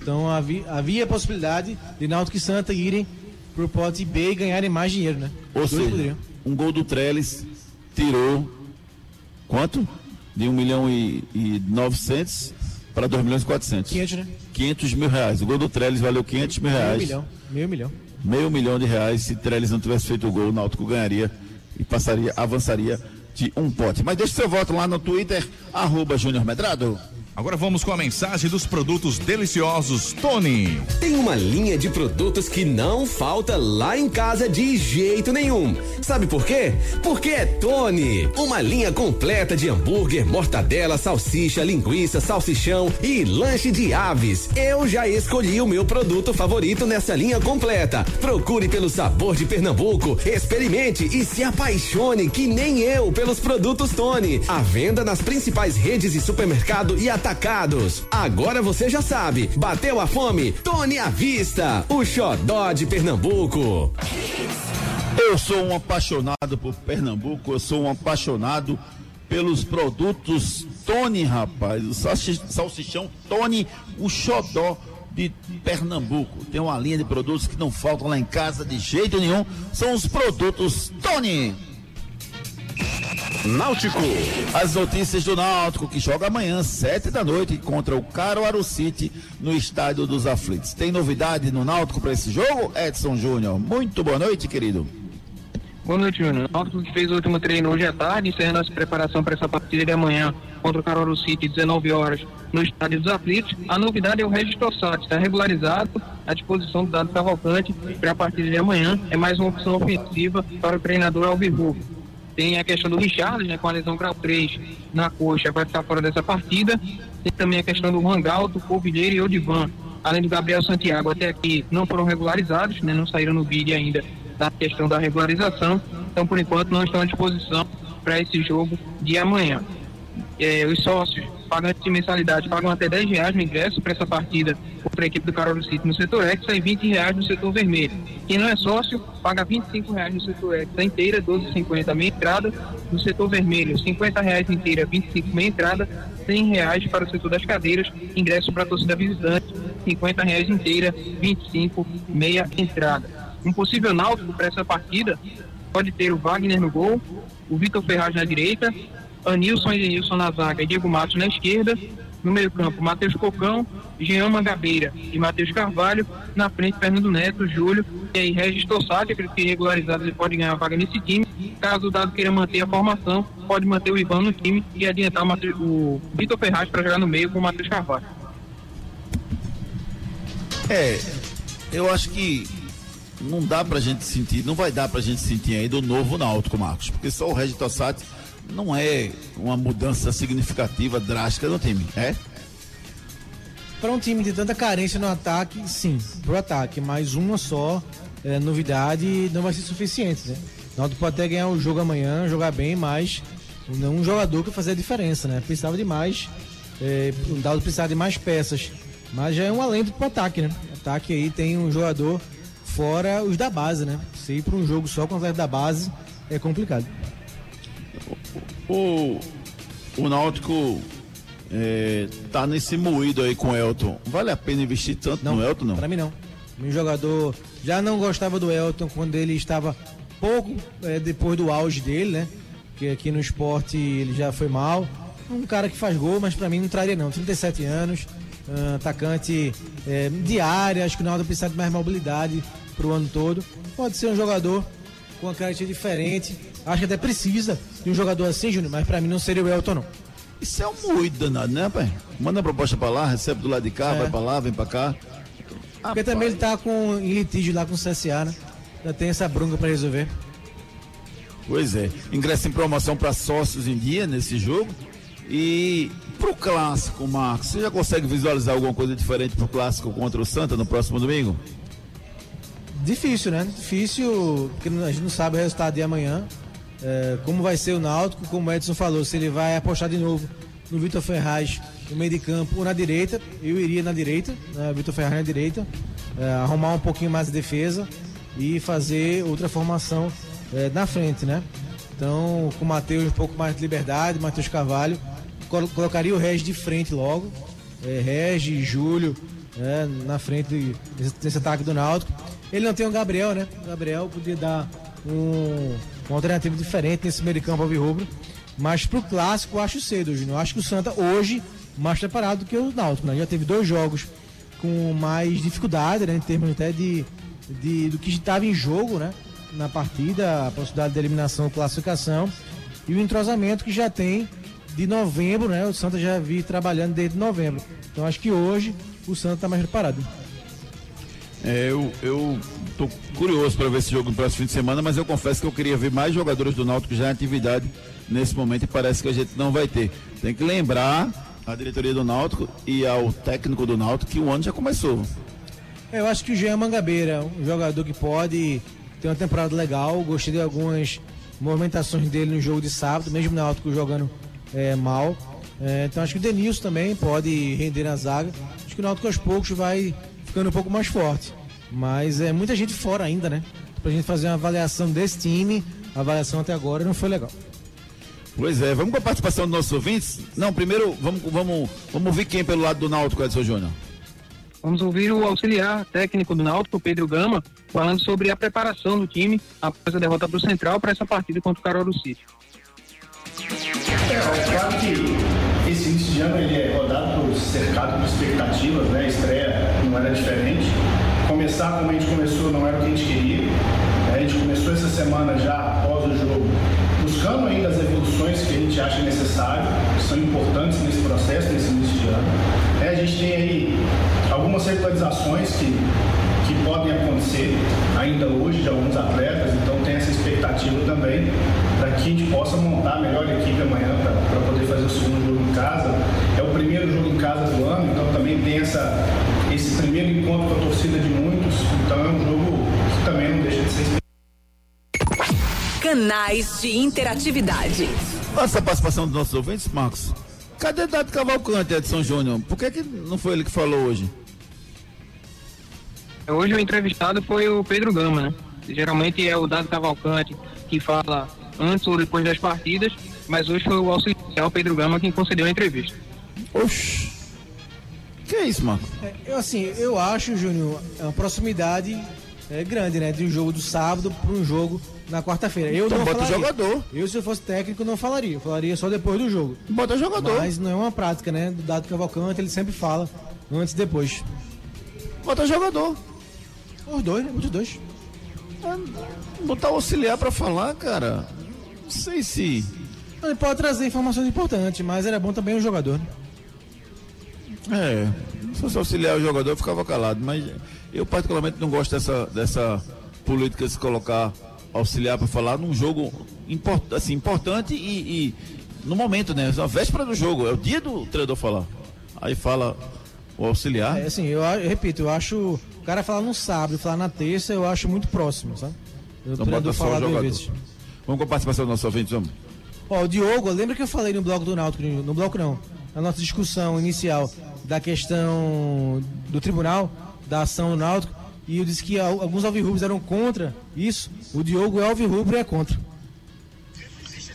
Então havia, havia a possibilidade de Náutico e Santa irem pro pote B e ganharem mais dinheiro, né? Ou dois seja, poderiam. um gol do Trellis tirou quanto? De 1 milhão e, e 900 para 2 milhões e 400. 500, né? 500 mil reais. O gol do Trellis valeu 500 mil Meio reais. milhão. Meio milhão. Meio milhão de reais. Se Trellis não tivesse feito o gol, o Náutico ganharia e passaria, avançaria de um pote. Mas deixa seu voto lá no Twitter, arroba Júnior Medrado. Agora vamos com a mensagem dos produtos deliciosos Tony. Tem uma linha de produtos que não falta lá em casa de jeito nenhum. Sabe por quê? Porque é Tony. Uma linha completa de hambúrguer, mortadela, salsicha, linguiça, salsichão e lanche de aves. Eu já escolhi o meu produto favorito nessa linha completa. Procure pelo sabor de Pernambuco, experimente e se apaixone que nem eu pelos produtos Tony. À venda nas principais redes de supermercado e atacados. Agora você já sabe. Bateu a fome? Tony à vista. O xodó de Pernambuco. Eu sou um apaixonado por Pernambuco, eu sou um apaixonado pelos produtos Tony, rapaz. O salsi- salsichão Tony, o xodó de Pernambuco. Tem uma linha de produtos que não faltam lá em casa de jeito nenhum. São os produtos Tony. Náutico. As notícias do Náutico, que joga amanhã, sete da noite, contra o Caruaru City, no Estádio dos Aflitos. Tem novidade no Náutico para esse jogo? Edson Júnior. Muito boa noite, querido. Boa noite, Júnior. O Náutico que fez o último treino hoje à tarde, encerrando a preparação para essa partida de amanhã contra o Caruaru City, 19 horas, no Estádio dos Aflitos. A novidade é o Regis Tossati, está regularizado à disposição do Dado Cavalcante para a partida de amanhã. É mais uma opção ofensiva para o treinador Alvirrubro. Tem a questão do Richard, né, com a lesão grau 3 na coxa, vai ficar fora dessa partida. Tem também a questão do Rangalto, Polvilheiro e Odivan. Além do Gabriel Santiago, até aqui não foram regularizados, né, não saíram no vídeo ainda da questão da regularização. Então, por enquanto, não estão à disposição para esse jogo de amanhã. É, os sócios pagantes de mensalidade pagam até 10 reais no ingresso para essa partida contra a equipe do Carol City no setor Hexa e 20 reais no setor vermelho. Quem não é sócio paga 25 reais no setor Hexa inteira, 12,50 meia entrada. No setor vermelho, 50 reais inteira, 25 meia entrada, 100 reais para o setor das cadeiras, ingresso para a torcida visitante, 50 reais inteira, 25 meia entrada. Um possível náutico para essa partida pode ter o Wagner no gol, o Vitor Ferraz na direita, Anilson e Denilson na zaga e Diego Matos na esquerda. No meio-campo, Matheus Cocão, Jean Mangabeira e Matheus Carvalho. Na frente, Fernando Neto, Júlio e aí Regis Tossati, acredito que regularizado ele pode ganhar a vaga nesse time. Caso o Dado queira manter a formação, pode manter o Ivan no time e adiantar o, o Vitor Ferraz para jogar no meio com o Matheus Carvalho. É, eu acho que não dá pra gente sentir, não vai dar pra gente sentir ainda o novo Náutico, Marcos, porque só o Regis Tossati não é uma mudança significativa, drástica no time, é? Para um time de tanta carência no ataque, sim, pro ataque, mas uma só é, novidade não vai ser suficiente, né? O Náutico pode até ganhar o jogo amanhã, jogar bem, mas não um jogador que fazia a diferença, né? Precisava de mais, é, o precisava de mais peças, mas já é um alento pro ataque, né? Ataque aí tem um jogador fora os da base, né? Se ir para um jogo só com os da base é complicado. O, o Náutico é, tá nesse moído aí com o Elton. Vale a pena investir tanto não, no Elton, não? Para mim não. Meu jogador já não gostava do Elton quando ele estava pouco é, depois do auge dele, né? Que aqui no esporte ele já foi mal. Um cara que faz gol, mas para mim não traria não. 37 anos, uh, atacante é, de área, acho que o Náutico precisa de mais mobilidade pro ano todo. Pode ser um jogador com uma característica diferente. Acho que até precisa de um jogador assim, Júnior, mas para mim não seria o Elton, não. Isso é um moído danado, né, pai? Manda a proposta pra lá, recebe do lado de cá, é. vai pra lá, vem pra cá. Porque também ele tá com, em litígio lá com o CSA, né? Já tem essa bronca pra resolver. Pois é. Ingresso em promoção para sócios em dia nesse jogo. E pro clássico, Marcos, você já consegue visualizar alguma coisa diferente pro clássico contra o Santa no próximo domingo? Difícil, né? Difícil, porque a gente não sabe o resultado de amanhã. É, como vai ser o Náutico, como o Edson falou, se ele vai apostar de novo no Vitor Ferraz no meio de campo ou na direita, eu iria na direita, né? Vitor Ferraz na direita, é, arrumar um pouquinho mais de defesa e fazer outra formação é, na frente, né? Então, com o Matheus um pouco mais de liberdade, Matheus Carvalho, col colocaria o Regis de frente logo, é, Regis, Júlio, né? na frente desse, desse ataque do Náutico ele não tem o Gabriel, né? O Gabriel podia dar um, uma alternativa diferente nesse meio de campo alvirrubro. Mas pro clássico eu acho cedo, Júnior. Acho que o Santa hoje mais preparado do que o Náutico, né? Já teve dois jogos com mais dificuldade, né? Em termos até de, de do que estava em jogo, né? Na partida, a possibilidade de eliminação classificação. E o entrosamento que já tem de novembro, né? O Santa já vi trabalhando desde novembro. Então acho que hoje o Santa está mais preparado. É, eu, eu tô curioso para ver esse jogo no próximo fim de semana, mas eu confesso que eu queria ver mais jogadores do Náutico já em atividade nesse momento e parece que a gente não vai ter. Tem que lembrar a diretoria do Náutico e ao técnico do Náutico que o ano já começou. Eu acho que o Jean Mangabeira, um jogador que pode ter uma temporada legal, gostei de algumas movimentações dele no jogo de sábado, mesmo o Náutico jogando é, mal. É, então acho que o Denilson também pode render na zaga. Acho que o Náutico aos poucos vai ficando um pouco mais forte. Mas é muita gente fora ainda, né? Pra gente fazer uma avaliação desse time, a avaliação até agora não foi legal. Pois é, vamos com a participação dos nossos ouvintes? Não, primeiro vamos, vamos, vamos ouvir quem pelo lado do Náutico, Edson Júnior. Vamos ouvir o auxiliar técnico do Náutico, Pedro Gama, falando sobre a preparação do time após a derrota para o Central para essa partida contra o Caruaru City. É, claro que esse início de ano ele é rodado cercado por expectativas, né? A estreia não era diferente. Começar como a gente começou não era o que a gente queria. A gente começou essa semana já após o jogo, buscando ainda as evoluções que a gente acha necessário, que são importantes nesse processo, nesse início de ano. É, a gente tem aí algumas regularizações que, que podem acontecer ainda hoje de alguns atletas, então tem essa expectativa também para que a gente possa montar a melhor equipe amanhã para poder fazer o segundo jogo em casa. É o primeiro jogo em casa do ano, então também tem essa, esse primeiro encontro com a torcida de muitos, então é um jogo que também não deixa de ser Canais de interatividade. Nossa participação dos nossos ouvintes, Marcos. Cadê Dado Cavalcante, Edson Júnior? Por que, que não foi ele que falou hoje? Hoje o entrevistado foi o Pedro Gama, né? Geralmente é o Dado Cavalcante que fala antes ou depois das partidas, mas hoje foi o auxiliar Pedro Gama quem concedeu a entrevista. Oxi. Que é isso, Marco? É, eu, assim, eu acho, Júnior, é uma proximidade é, grande, né? De um jogo do sábado para um jogo na quarta-feira. Eu Então não bota falaria. jogador. Eu, se eu fosse técnico, não falaria. Eu falaria só depois do jogo. Bota o jogador. Mas não é uma prática, né? Do Dado Cavalcante, ele sempre fala antes e depois. Bota o jogador. Os dois, né? Os dois. Botar o auxiliar pra falar, cara. Não sei se. Ele pode trazer informações importantes, mas era bom também o jogador. né? É. Se fosse auxiliar o jogador, eu ficava calado. Mas eu, particularmente, não gosto dessa, dessa política de se colocar auxiliar pra falar num jogo import, assim, importante e, e no momento, né? A véspera do jogo. É o dia do treinador falar. Aí fala o auxiliar. É assim, eu, eu repito, eu acho. O cara falar no sábado, falar na terça, eu acho muito próximo, sabe? O Então bota só o jogador. vezes. Vamos com a participação do nosso ouvinte, vamos. Ó, o Diogo, lembra que eu falei no bloco do Náutico, no bloco não, na nossa discussão inicial da questão do tribunal, da ação do Náutico, e eu disse que al- alguns alvirrubros eram contra isso, o Diogo é alvirrubro e é contra.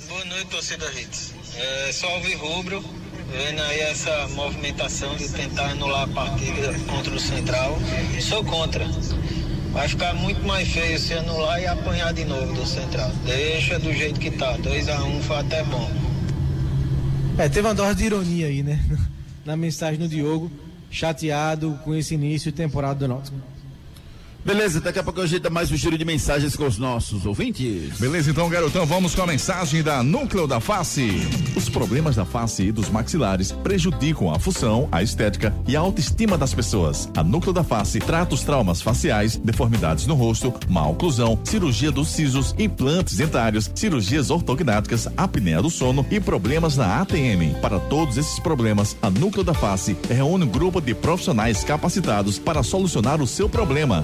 Boa noite, torcida Hits. É só ouvir rubro, vendo aí essa movimentação de tentar anular a partida contra o Central. Sou contra. Vai ficar muito mais feio se anular e apanhar de novo do Central. Deixa do jeito que tá. 2x1 foi até bom. É, teve uma dose de ironia aí, né? Na mensagem do Diogo, chateado com esse início de temporada do Náutico. Beleza, daqui a pouco a gente dá mais um giro de mensagens com os nossos ouvintes. Beleza, então, garotão, vamos com a mensagem da Núcleo da Face. Os problemas da face e dos maxilares prejudicam a função, a estética e a autoestima das pessoas. A Núcleo da Face trata os traumas faciais, deformidades no rosto, má oclusão, cirurgia dos sisos, implantes dentários, cirurgias ortognáticas, apneia do sono e problemas na ATM. Para todos esses problemas, a Núcleo da Face reúne um grupo de profissionais capacitados para solucionar o seu problema,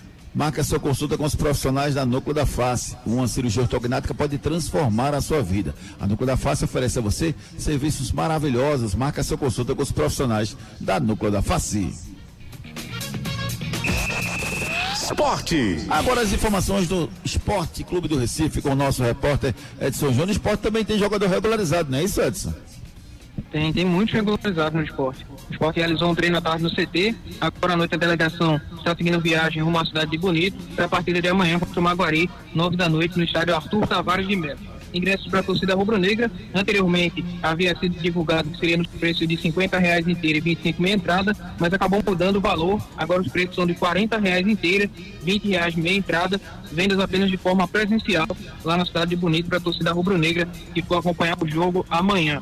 3877-8377. Marca sua consulta com os profissionais da Núcleo da Face. Uma cirurgia ortognática pode transformar a sua vida. A Núcleo da Face oferece a você serviços maravilhosos. Marca sua consulta com os profissionais da Núcleo da Face. Esporte. Agora as informações do Esporte Clube do Recife com o nosso repórter Edson Júnior. Esporte também tem jogador regularizado, não é isso, Edson? Tem, tem muitos regularizados no esporte. O esporte realizou um treino à tarde no CT. Agora à noite a delegação está seguindo viagem rumo à cidade de Bonito para a partida de amanhã contra o Maguari, nove da noite, no estádio Arthur Tavares de Melo. Ingressos para a torcida rubro-negra. Anteriormente havia sido divulgado que seria no preço de 50 reais inteira e 25 meia entrada, mas acabou mudando o valor. Agora os preços são de 40 reais inteira, 20 reais meia entrada, vendas apenas de forma presencial lá na cidade de Bonito para a torcida rubro-negra que for acompanhar o jogo amanhã.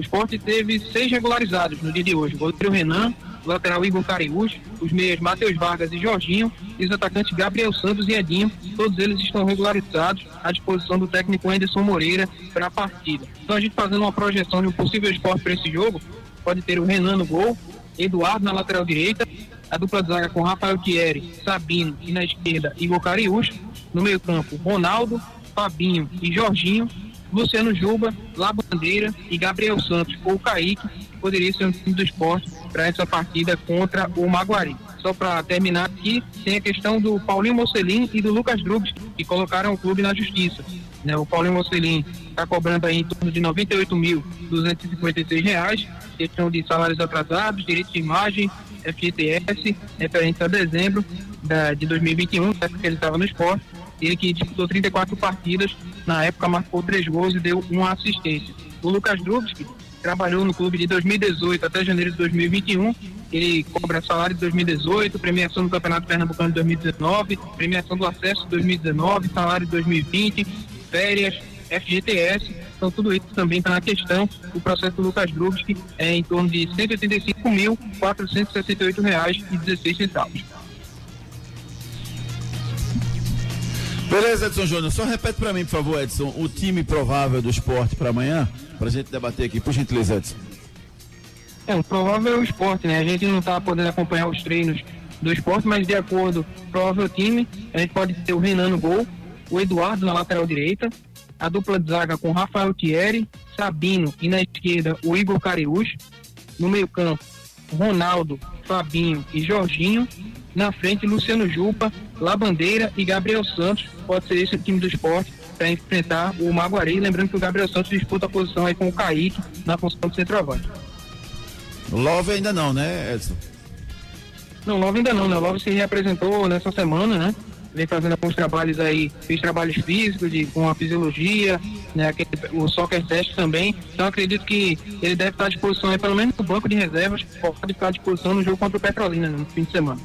O esporte teve seis regularizados no dia de hoje. O Renan, o lateral Igor Cariús, os meias Matheus Vargas e Jorginho, e os atacantes Gabriel Santos e Edinho. Todos eles estão regularizados à disposição do técnico Anderson Moreira para a partida. Então a gente fazendo uma projeção de um possível esporte para esse jogo, pode ter o Renan no gol, Eduardo na lateral direita, a dupla de zaga com Rafael Thierry, Sabino e na esquerda Igor Cariús, no meio campo Ronaldo, Fabinho e Jorginho, Luciano Juba, La Bandeira e Gabriel Santos ou Kaique poderia ser um time do esporte para essa partida contra o Maguari. Só para terminar aqui, tem a questão do Paulinho Mocelin e do Lucas Drubs, que colocaram o clube na justiça. Né, o Paulinho Mocelin está cobrando aí em torno de 98.256 reais, questão de salários atrasados, direitos de imagem, FGTS, referente a dezembro de 2021, na época que ele estava no esporte. Ele que disputou 34 partidas, na época marcou três gols e deu uma assistência. O Lucas Drubski trabalhou no clube de 2018 até janeiro de 2021. Ele cobra salário de 2018, premiação do Campeonato Pernambucano de 2019, premiação do acesso de 2019, salário de 2020, férias, FGTS. Então tudo isso também está na questão. O processo do Lucas Drubski é em torno de R$ 185.468,16. Beleza, Edson Júnior. Só repete para mim, por favor, Edson, o time provável do esporte para amanhã, para a gente debater aqui. Por gentileza, Edson. É, o provável é o esporte, né? A gente não está podendo acompanhar os treinos do esporte, mas de acordo provável time, a gente pode ter o Renan no gol, o Eduardo na lateral direita, a dupla de zaga com Rafael Thierry, Sabino e na esquerda o Igor Cariús, no meio campo Ronaldo, Fabinho e Jorginho, na frente Luciano Jupa, Labandeira e Gabriel Santos, pode ser esse o time do esporte para enfrentar o Maguari, lembrando que o Gabriel Santos disputa a posição aí com o Kaique na função do centroavante. Love ainda não, né, Edson? Não, Love ainda não, né? O Love se reapresentou nessa semana, né? Vem fazendo alguns trabalhos aí, fez trabalhos físicos, de, com a fisiologia, né? O soccer test também. Então acredito que ele deve estar à disposição aí, pelo menos no banco de reservas, pode ficar à disposição no jogo contra o Petrolina, né, no fim de semana.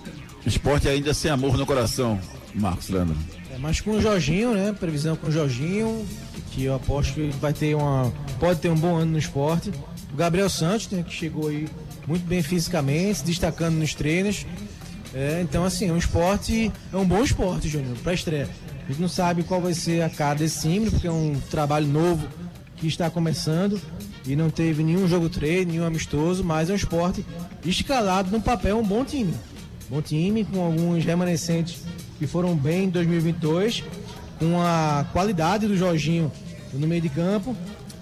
Esporte ainda sem amor no coração, Marcos Leandro. É, mas com o Jorginho, né? Previsão com o Jorginho, que eu aposto que vai ter uma. Pode ter um bom ano no esporte. O Gabriel Santos, né, que chegou aí muito bem fisicamente, se destacando nos treinos. É, então, assim, é um esporte, é um bom esporte, Júnior, para estreia. A gente não sabe qual vai ser a cara desse time, porque é um trabalho novo que está começando e não teve nenhum jogo treino, nenhum amistoso, mas é um esporte escalado no papel, um bom time. Bom time, com alguns remanescentes que foram bem em 2022, com a qualidade do Jorginho no meio de campo.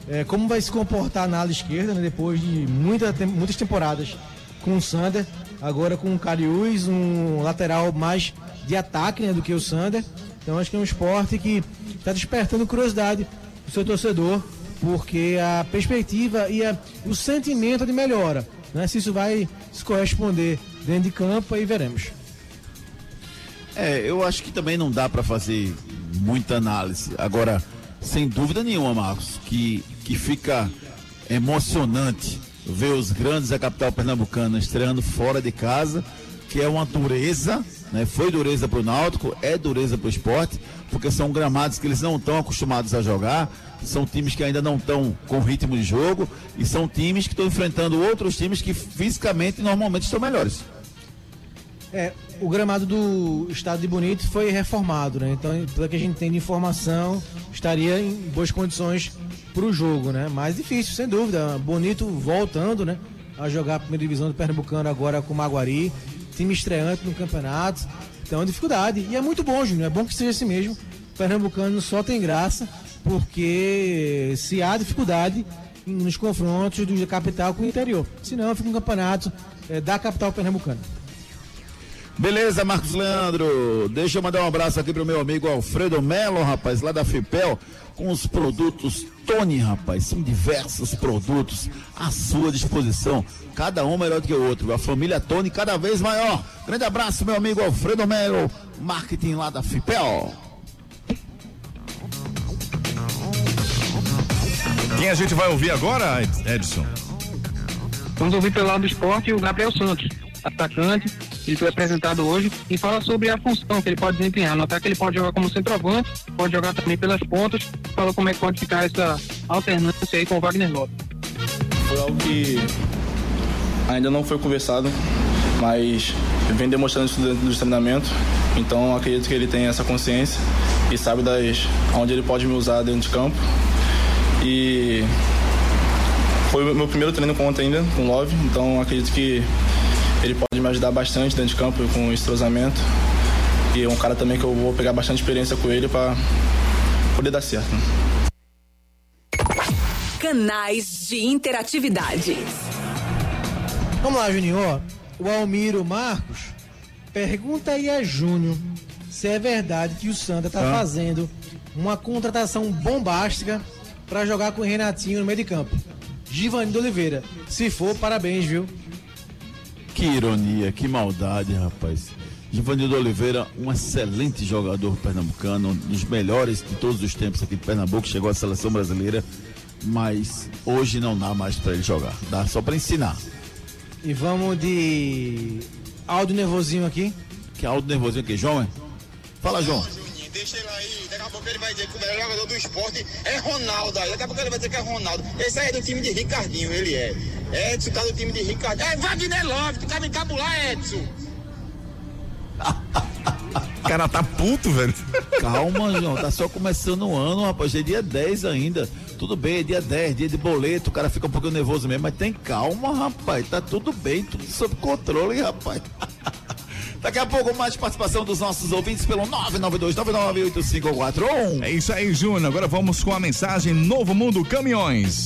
É, como vai se comportar na ala esquerda, né, depois de muita, muitas temporadas com o Sander, agora com o Cariús, um lateral mais de ataque né, do que o Sander. Então acho que é um esporte que está despertando curiosidade do seu torcedor, porque a perspectiva e a, o sentimento de melhora. Né, se isso vai se corresponder dentro de campo, aí veremos. É, eu acho que também não dá para fazer muita análise. Agora, sem dúvida nenhuma, Marcos, que, que fica emocionante ver os grandes da capital pernambucana estreando fora de casa, que é uma dureza, né? Foi dureza para o Náutico, é dureza para o esporte, porque são gramados que eles não estão acostumados a jogar, são times que ainda não estão com ritmo de jogo e são times que estão enfrentando outros times que fisicamente normalmente estão melhores. É, o gramado do estado de Bonito foi reformado, né? Então, pelo que a gente tem de informação, estaria em boas condições para o jogo, né? Mais difícil, sem dúvida. Bonito voltando, né? A jogar a primeira divisão do Pernambucano agora com o Maguari, time estreante no campeonato. Então, dificuldade. E é muito bom, Júnior. É bom que seja assim mesmo. O Pernambucano só tem graça, porque se há dificuldade nos confrontos do capital com o interior. Senão, fica um campeonato é, da capital pernambucana. Beleza, Marcos Leandro. Deixa eu mandar um abraço aqui pro meu amigo Alfredo Melo, rapaz, lá da Fipel, com os produtos Tony, rapaz. São diversos produtos à sua disposição. Cada um melhor do que o outro. A família Tony cada vez maior. Grande abraço, meu amigo Alfredo Melo, marketing lá da Fipel. Quem a gente vai ouvir agora, Edson? Vamos ouvir pelo lado do esporte o Gabriel Santos, atacante, ele foi apresentado hoje e fala sobre a função que ele pode desempenhar. No ataque ele pode jogar como centroavante, pode jogar também pelas pontas, fala como é que pode ficar essa alternância aí com o Wagner Lopes. Foi algo que ainda não foi conversado, mas vem demonstrando isso dentro do treinamento. Então acredito que ele tem essa consciência e sabe das onde ele pode me usar dentro de campo. E foi o meu primeiro treino com ontem ainda, com Love, então acredito que ele pode me ajudar bastante dentro de campo com o estrozamento. E é um cara também que eu vou pegar bastante experiência com ele para poder dar certo. Canais de interatividade. Vamos lá, Juninho. O Almiro Marcos pergunta aí a Júnior se é verdade que o Santa está ah. fazendo uma contratação bombástica para jogar com o Renatinho no meio de campo. Givanildo Oliveira. Se for, parabéns, viu? Que ironia, que maldade, rapaz. Givanildo Oliveira, um excelente jogador pernambucano, um dos melhores de todos os tempos aqui de Pernambuco, chegou à seleção brasileira, mas hoje não dá mais para ele jogar, dá só para ensinar. E vamos de Aldo Nervosinho aqui. Que Aldo Nervosinho aqui, João? Fala, João. Deixa ele aí, daqui a pouco ele vai dizer que o melhor jogador do esporte é Ronaldo aí. Daqui a pouco ele vai dizer que é Ronaldo. Esse aí é do time de Ricardinho, ele é. Edson tá do time de Ricardinho. É Wagner Love, tu quer me encabular, Edson? O cara tá puto, velho. Calma, João, tá só começando o ano, rapaz. É dia 10 ainda. Tudo bem, é dia 10, dia de boleto, o cara fica um pouquinho nervoso mesmo, mas tem calma, rapaz. Tá tudo bem, tudo sob controle, rapaz. Daqui a pouco mais participação dos nossos ouvintes pelo 992998541. É isso aí, Júnior. Agora vamos com a mensagem Novo Mundo Caminhões.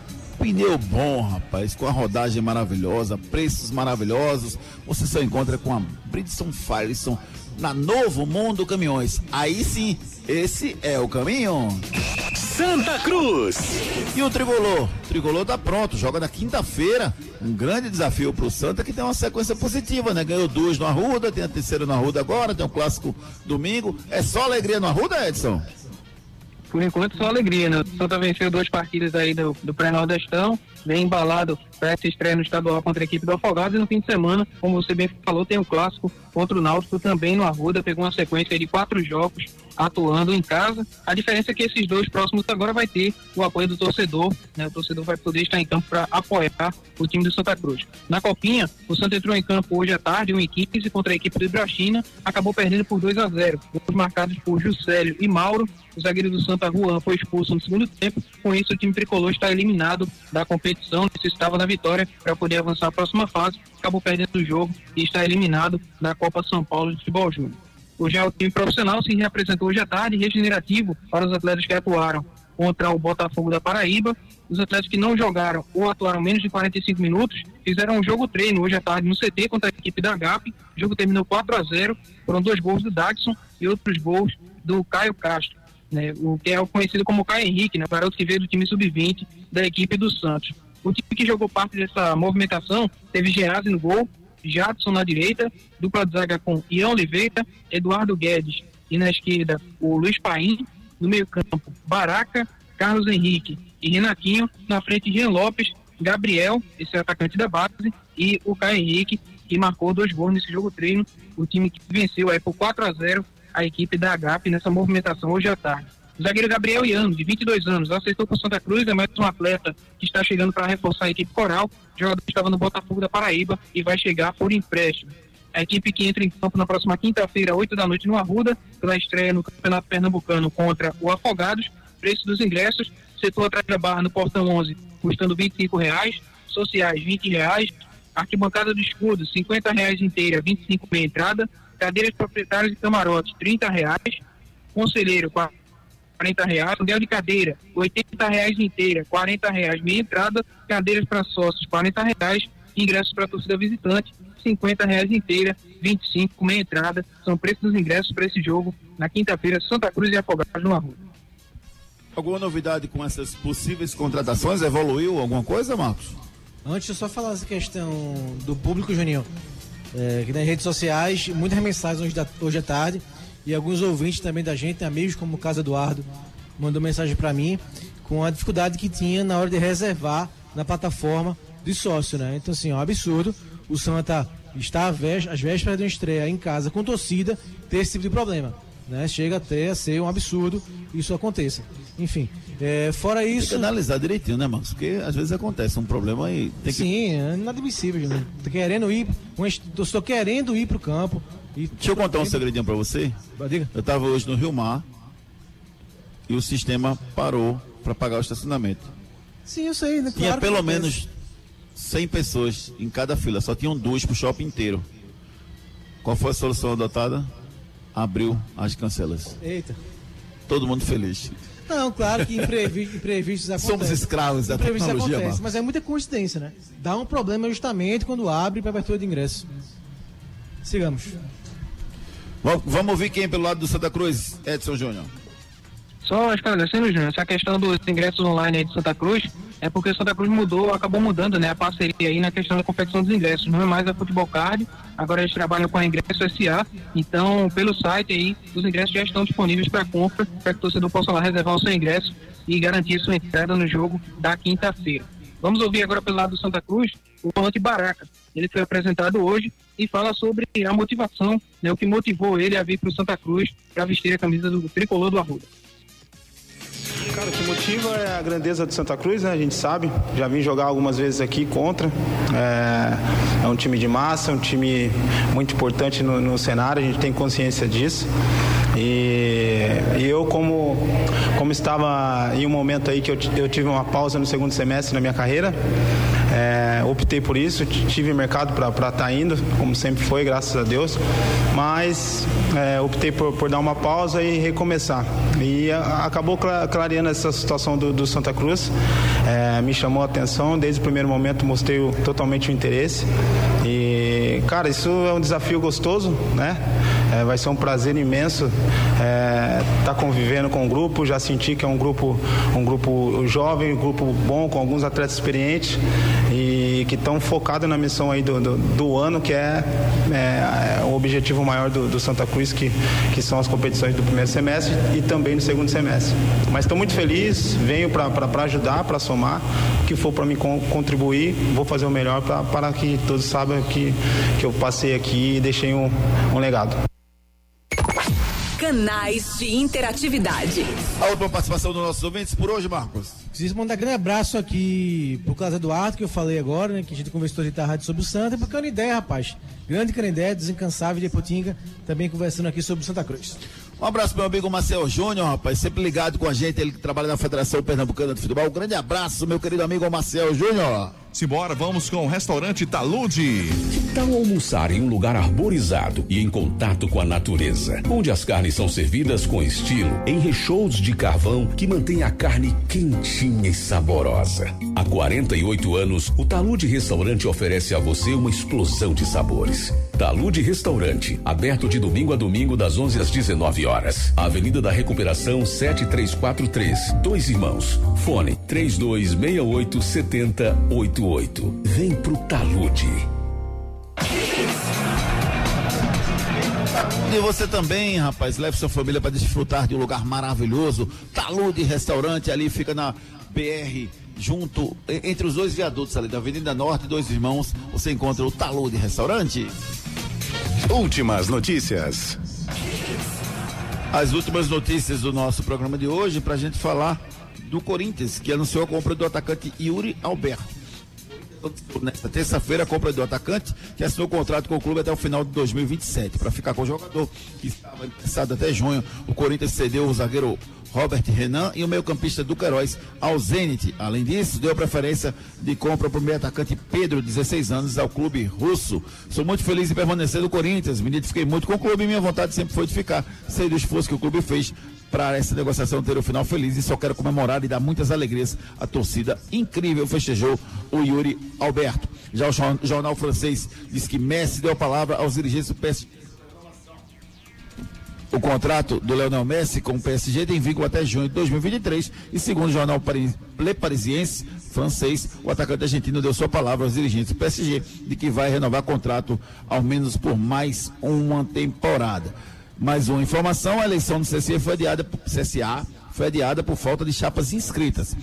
Pneu bom, rapaz, com a rodagem maravilhosa, preços maravilhosos. Você só encontra com a Bridgestone Firestone na Novo Mundo Caminhões. Aí sim, esse é o caminho. Santa Cruz. E o Tricolor? O Tricolor tá pronto, joga na quinta-feira. Um grande desafio pro Santa que tem uma sequência positiva, né? Ganhou duas no Arruda, tem a terceira no Arruda agora, tem o um clássico domingo. É só alegria no Arruda, Edson? Por enquanto só alegria, né? O Santa venceu duas partidas aí do, do pré-nordestão, bem embalado essa estreia no estadual contra a equipe do Afogados e no fim de semana, como você bem falou, tem o um clássico contra o Náutico também no Arruda, pegou uma sequência de quatro jogos atuando em casa. A diferença é que esses dois próximos agora vai ter o apoio do torcedor, né? O torcedor vai poder estar em campo para apoiar o time do Santa Cruz. Na Copinha, o Santa entrou em campo hoje à tarde, 1 em 15 contra a equipe do Ibrachina, acabou perdendo por 2 a 0. Gols marcados por Juscelio e Mauro. O zagueiro do Santa Juan foi expulso no segundo tempo. Com isso, o time tricolor está eliminado da competição. Necessitava da vitória para poder avançar à próxima fase. Acabou perdendo o jogo e está eliminado da Copa São Paulo de Futebol Júnior. Hoje é o time profissional se reapresentou hoje à tarde, regenerativo para os atletas que atuaram contra o Botafogo da Paraíba. Os atletas que não jogaram ou atuaram menos de 45 minutos fizeram um jogo treino hoje à tarde no CT contra a equipe da GAP. O jogo terminou 4 a 0 Foram dois gols do Daxon e outros gols do Caio Castro né, o que é conhecido como Caio Henrique, né, garoto que veio do time sub-20 da equipe do Santos. O time que jogou parte dessa movimentação teve Geazi no gol, Jadson na direita, dupla de zaga com Ian Oliveira, Eduardo Guedes e na esquerda o Luiz Paim, no meio-campo Baraca, Carlos Henrique e Renatinho, na frente Jean Lopes, Gabriel, esse é atacante da base, e o Caio Henrique, que marcou dois gols nesse jogo treino, o time que venceu aí por 4 a 0 a equipe da HAP nessa movimentação hoje à tarde. Zagueiro Gabriel Iano, de 22 anos, aceitou com Santa Cruz, é mais um atleta que está chegando para reforçar a equipe coral. O jogador estava no Botafogo da Paraíba e vai chegar por empréstimo. A equipe que entra em campo na próxima quinta-feira, 8 da noite, no Arruda, pela estreia no Campeonato Pernambucano contra o Afogados. Preço dos ingressos, setor atrás da barra no Portão 11, custando R$ reais, sociais R$ reais, arquibancada do escudo, R$ reais inteira, 25 meia entrada, cadeiras proprietárias de camarote, 30 reais, conselheiro, 40 reais, aluguel de cadeira, 80 reais inteira, 40 reais meia entrada, cadeiras para sócios, 40 reais, ingressos para torcida visitante, 50 reais inteira, 25 meia entrada, são preços dos ingressos para esse jogo na quinta-feira, Santa Cruz e Afogados no Arruda. Alguma novidade com essas possíveis contratações? Evoluiu alguma coisa, Marcos? Antes, eu só falar essa questão do público, Juninho é, que nas redes sociais, muitas mensagens hoje, da, hoje à tarde e alguns ouvintes também da gente, amigos como o caso Eduardo, mandou mensagem para mim com a dificuldade que tinha na hora de reservar na plataforma de sócio, né? Então, assim, é um absurdo. O Santa está às vésperas de uma estreia em casa com torcida ter esse tipo de problema. Né? Chega até a ser um absurdo isso aconteça. Enfim, é, fora isso. Tem que analisar direitinho, né, Marcos? Porque às vezes acontece um problema e tem que. Sim, é inadmissível, né? Tô querendo ir, estou querendo ir pro campo. E... Deixa eu contar um segredinho para você. Diga. Eu estava hoje no Rio Mar e o sistema parou para pagar o estacionamento. Sim, eu sei, né? Tinha claro pelo menos 100 pessoas em cada fila, só tinham duas pro shopping inteiro. Qual foi a solução adotada? Abriu as cancelas. Eita. Todo mundo feliz. Não, claro que imprevi imprevistos acontecem. Somos escravos da imprevistos tecnologia, acontece, mas é muita coincidência, né? Dá um problema justamente quando abre para abertura de ingresso. Sigamos. Vamos ouvir quem pelo lado do Santa Cruz, Edson Júnior. Só esclarecendo, Júnior, essa questão dos ingressos online aí de Santa Cruz, é porque Santa Cruz mudou, acabou mudando, né, a parceria aí na questão da confecção dos ingressos. Não é mais a Futebol Card, agora eles trabalham com a Ingresso SA. Então, pelo site aí, os ingressos já estão disponíveis para compra, para que o torcedor possa lá reservar o seu ingresso e garantir sua entrada no jogo da quinta-feira. Vamos ouvir agora pelo lado do Santa Cruz o volante Baraca. Ele foi apresentado hoje e fala sobre a motivação, né, o que motivou ele a vir para o Santa Cruz para vestir a camisa do tricolor do Arruda. Cara, o que motiva é a grandeza do Santa Cruz, né? A gente sabe. Já vim jogar algumas vezes aqui contra. É, é um time de massa, é um time muito importante no, no, cenário, a gente tem consciência disso. E, e, eu, como, como estava em um momento aí que eu, eu tive uma pausa no segundo semestre na minha carreira, é, optei por isso, tive mercado para estar tá indo, como sempre foi, graças a Deus. Mas é, optei por, por dar uma pausa e recomeçar. E a, acabou clareando essa situação do, do Santa Cruz. É, me chamou a atenção, desde o primeiro momento mostrei o, totalmente o interesse. E, cara, isso é um desafio gostoso, né? Vai ser um prazer imenso estar é, convivendo com o grupo. Já senti que é um grupo, um grupo jovem, um grupo bom, com alguns atletas experientes e que estão focados na missão aí do, do, do ano, que é, é, o objetivo maior do, do, Santa Cruz, que, que são as competições do primeiro semestre e também do segundo semestre. Mas estou muito feliz, venho para ajudar, para somar, o que for para me contribuir, vou fazer o melhor para que todos saibam que, que eu passei aqui e deixei um, um legado canais de interatividade. A última participação dos nossos ouvintes por hoje, Marcos. Preciso mandar um grande abraço aqui pro Casa Eduardo, que eu falei agora, né? Que a gente conversou de tarde sobre o Santa, e pro Canidé, rapaz. Grande Canidé, desencansável de Potinga, também conversando aqui sobre o Santa Cruz. Um abraço meu amigo Marcel Júnior, rapaz, sempre ligado com a gente, ele que trabalha na Federação Pernambucana de Futebol. Um grande abraço, meu querido amigo Marcel Júnior. Simbora, vamos com o restaurante Talude. Que tal almoçar em um lugar arborizado e em contato com a natureza, onde as carnes são servidas com estilo, em recheios de carvão que mantém a carne quentinha e saborosa. Há 48 anos, o Talude Restaurante oferece a você uma explosão de sabores. Talude Restaurante, aberto de domingo a domingo das 11 às 19 horas. Avenida da Recuperação 7343, Dois Irmãos. Fone 3268 7088 88. Vem pro Talude. E você também, rapaz, leve sua família para desfrutar de um lugar maravilhoso. Talude Restaurante, ali fica na BR, junto, entre os dois viadutos ali da Avenida Norte, dois irmãos, você encontra o Talude Restaurante. Últimas notícias. As últimas notícias do nosso programa de hoje para a gente falar do Corinthians, que anunciou a compra do atacante Yuri Alberto nesta terça-feira a compra do atacante, que assinou o contrato com o clube até o final de 2027. Para ficar com o jogador, que estava interessado até junho, o Corinthians cedeu o zagueiro Robert Renan e o meio-campista Duqueiroz ao Zenit. Além disso, deu preferência de compra para o meio atacante Pedro, 16 anos, ao clube russo. Sou muito feliz em permanecer no Corinthians. Me identifiquei muito com o clube e minha vontade sempre foi de ficar. Sei do esforço que o clube fez para essa negociação ter o um final feliz e só quero comemorar e dar muitas alegrias à torcida incrível festejou o Yuri Alberto. Já o jornal francês diz que Messi deu a palavra aos dirigentes do PSG o contrato do Leonel Messi com o PSG tem vínculo até junho de 2023 e segundo o jornal Le Parisiense francês, o atacante argentino deu sua palavra aos dirigentes do PSG de que vai renovar contrato ao menos por mais uma temporada. Mais uma informação, a eleição do CSA foi adiada, CSA foi adiada por falta de chapas inscritas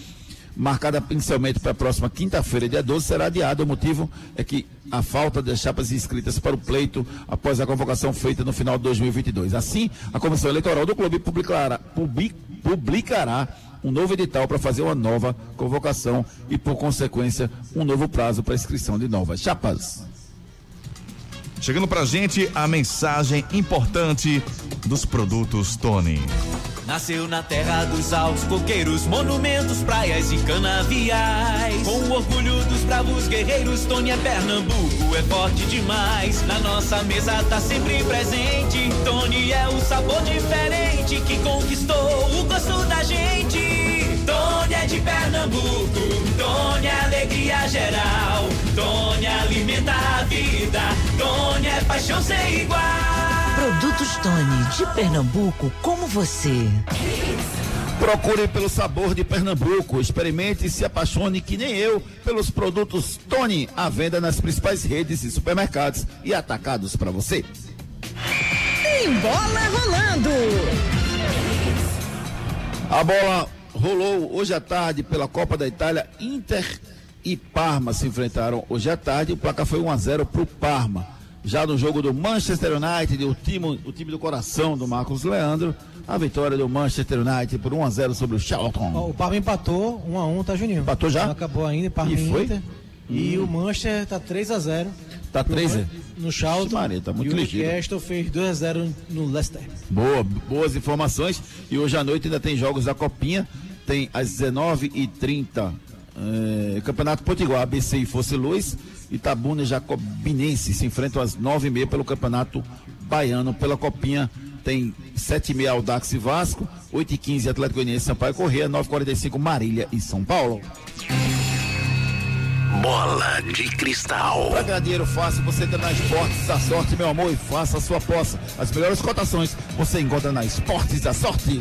marcada inicialmente para a próxima quinta-feira, dia 12, será adiada. O motivo é que a falta das chapas inscritas para o pleito após a convocação feita no final de 2022. Assim, a Comissão Eleitoral do Clube publicará, public, publicará um novo edital para fazer uma nova convocação e, por consequência, um novo prazo para inscrição de novas chapas. Chegando para a gente a mensagem importante dos produtos Tony. Nasceu na terra dos altos coqueiros, monumentos, praias e canaviais. Com o orgulho dos bravos guerreiros, Tony é Pernambuco, é forte demais. Na nossa mesa tá sempre presente. Tony é o sabor diferente que conquistou o gosto da gente. Tony é de Pernambuco, Tony é alegria geral. Tony alimenta a vida, Tony é paixão sem igual. Produtos Tony, de Pernambuco, como você. Procure pelo sabor de Pernambuco. Experimente e se apaixone que nem eu pelos produtos Tony, à venda nas principais redes de supermercados e atacados para você. Em bola rolando. A bola rolou hoje à tarde pela Copa da Itália. Inter e Parma se enfrentaram hoje à tarde. O placar foi 1 a 0 para o Parma. Já no jogo do Manchester United, o time, o time do coração do Marcos Leandro, a vitória do Manchester United por 1 a 0 sobre o Charlton. O Parma empatou 1 a 1 tá, Juninho? Empatou já? Não acabou ainda, Parma E foi? Inter. E o Manchester tá 3 a 0 Tá 3 a- no Charlton. Maria, tá muito e o ligeiro. Newcastle fez 2 a 0 no Leicester. Boa, boas informações. E hoje à noite ainda tem jogos da Copinha. Tem às 19h30 eh, Campeonato Potiguar, ABC e Fosse Luz. Itabuna e Jacobinense se enfrentam às 9h30 pelo Campeonato Baiano. Pela Copinha tem 7h30 Aldax e Vasco, 8h15 Atlético Goianiense e Sampaio Corrêa, 9h45 Marília e São Paulo. Bola de cristal. Para ganhar dinheiro fácil, você entra na Esportes da Sorte, meu amor, e faça a sua aposta. As melhores cotações você encontra na Esportes da Sorte.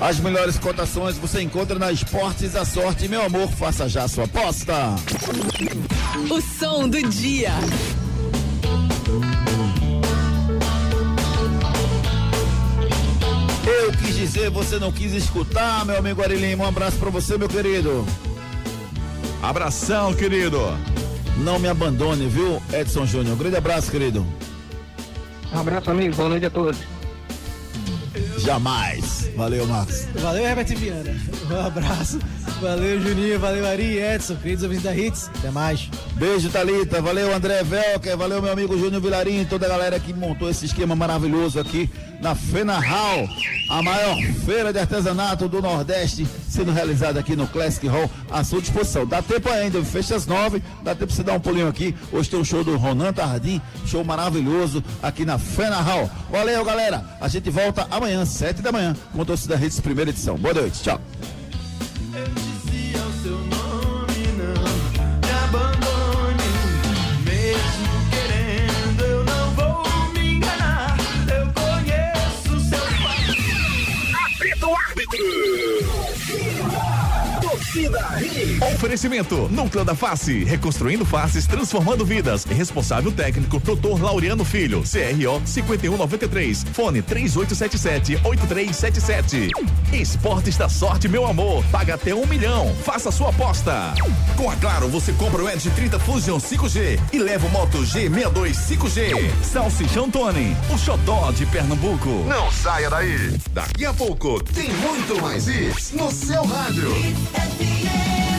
As melhores cotações você encontra na Esportes da Sorte. Meu amor, faça já a sua aposta. O som do dia. Eu quis dizer, você não quis escutar, meu amigo Ari Lima. Um abraço pra você, meu querido. Abração, querido. Não me abandone, viu, Edson Júnior? Um grande abraço, querido. Um abraço, amigo. Boa noite a todos. Jamais. Valeu, Marcos. Valeu, Herbert Viana. Um abraço. Valeu, Juninho. Valeu, Ari, Edson, queridos ouvintes da Hits. Até mais. Beijo, Thalita. Valeu, André Velker. Valeu, meu amigo Júnior Vilarim. Toda a galera que montou esse esquema maravilhoso aqui na Fena Hall, a maior feira de artesanato do Nordeste, sendo realizada aqui no Classic Hall, à sua disposição. Dá tempo ainda, fecha às nove, dá tempo pra você dar um pulinho aqui. Hoje tem um show do Ronan Tardim, show maravilhoso aqui na Fena Hall. Valeu, galera. A gente volta amanhã, sete da manhã, com o Torcida Redes, primeira edição. Boa noite, tchau. Me Oferecimento Núcleo da Face, reconstruindo faces, transformando vidas. Responsável técnico Dr. Laureano Filho, CRO 5193, fone 3877-8377. Esportes da Sorte, meu amor, paga até um milhão, faça sua aposta. Com a Claro, você compra o Edge 30 Fusion 5G e leva o Moto G62 5G. Salsichão Tony, o xodó de Pernambuco. Não saia daí. Daqui a pouco tem muito mais isso no seu rádio. Happiness.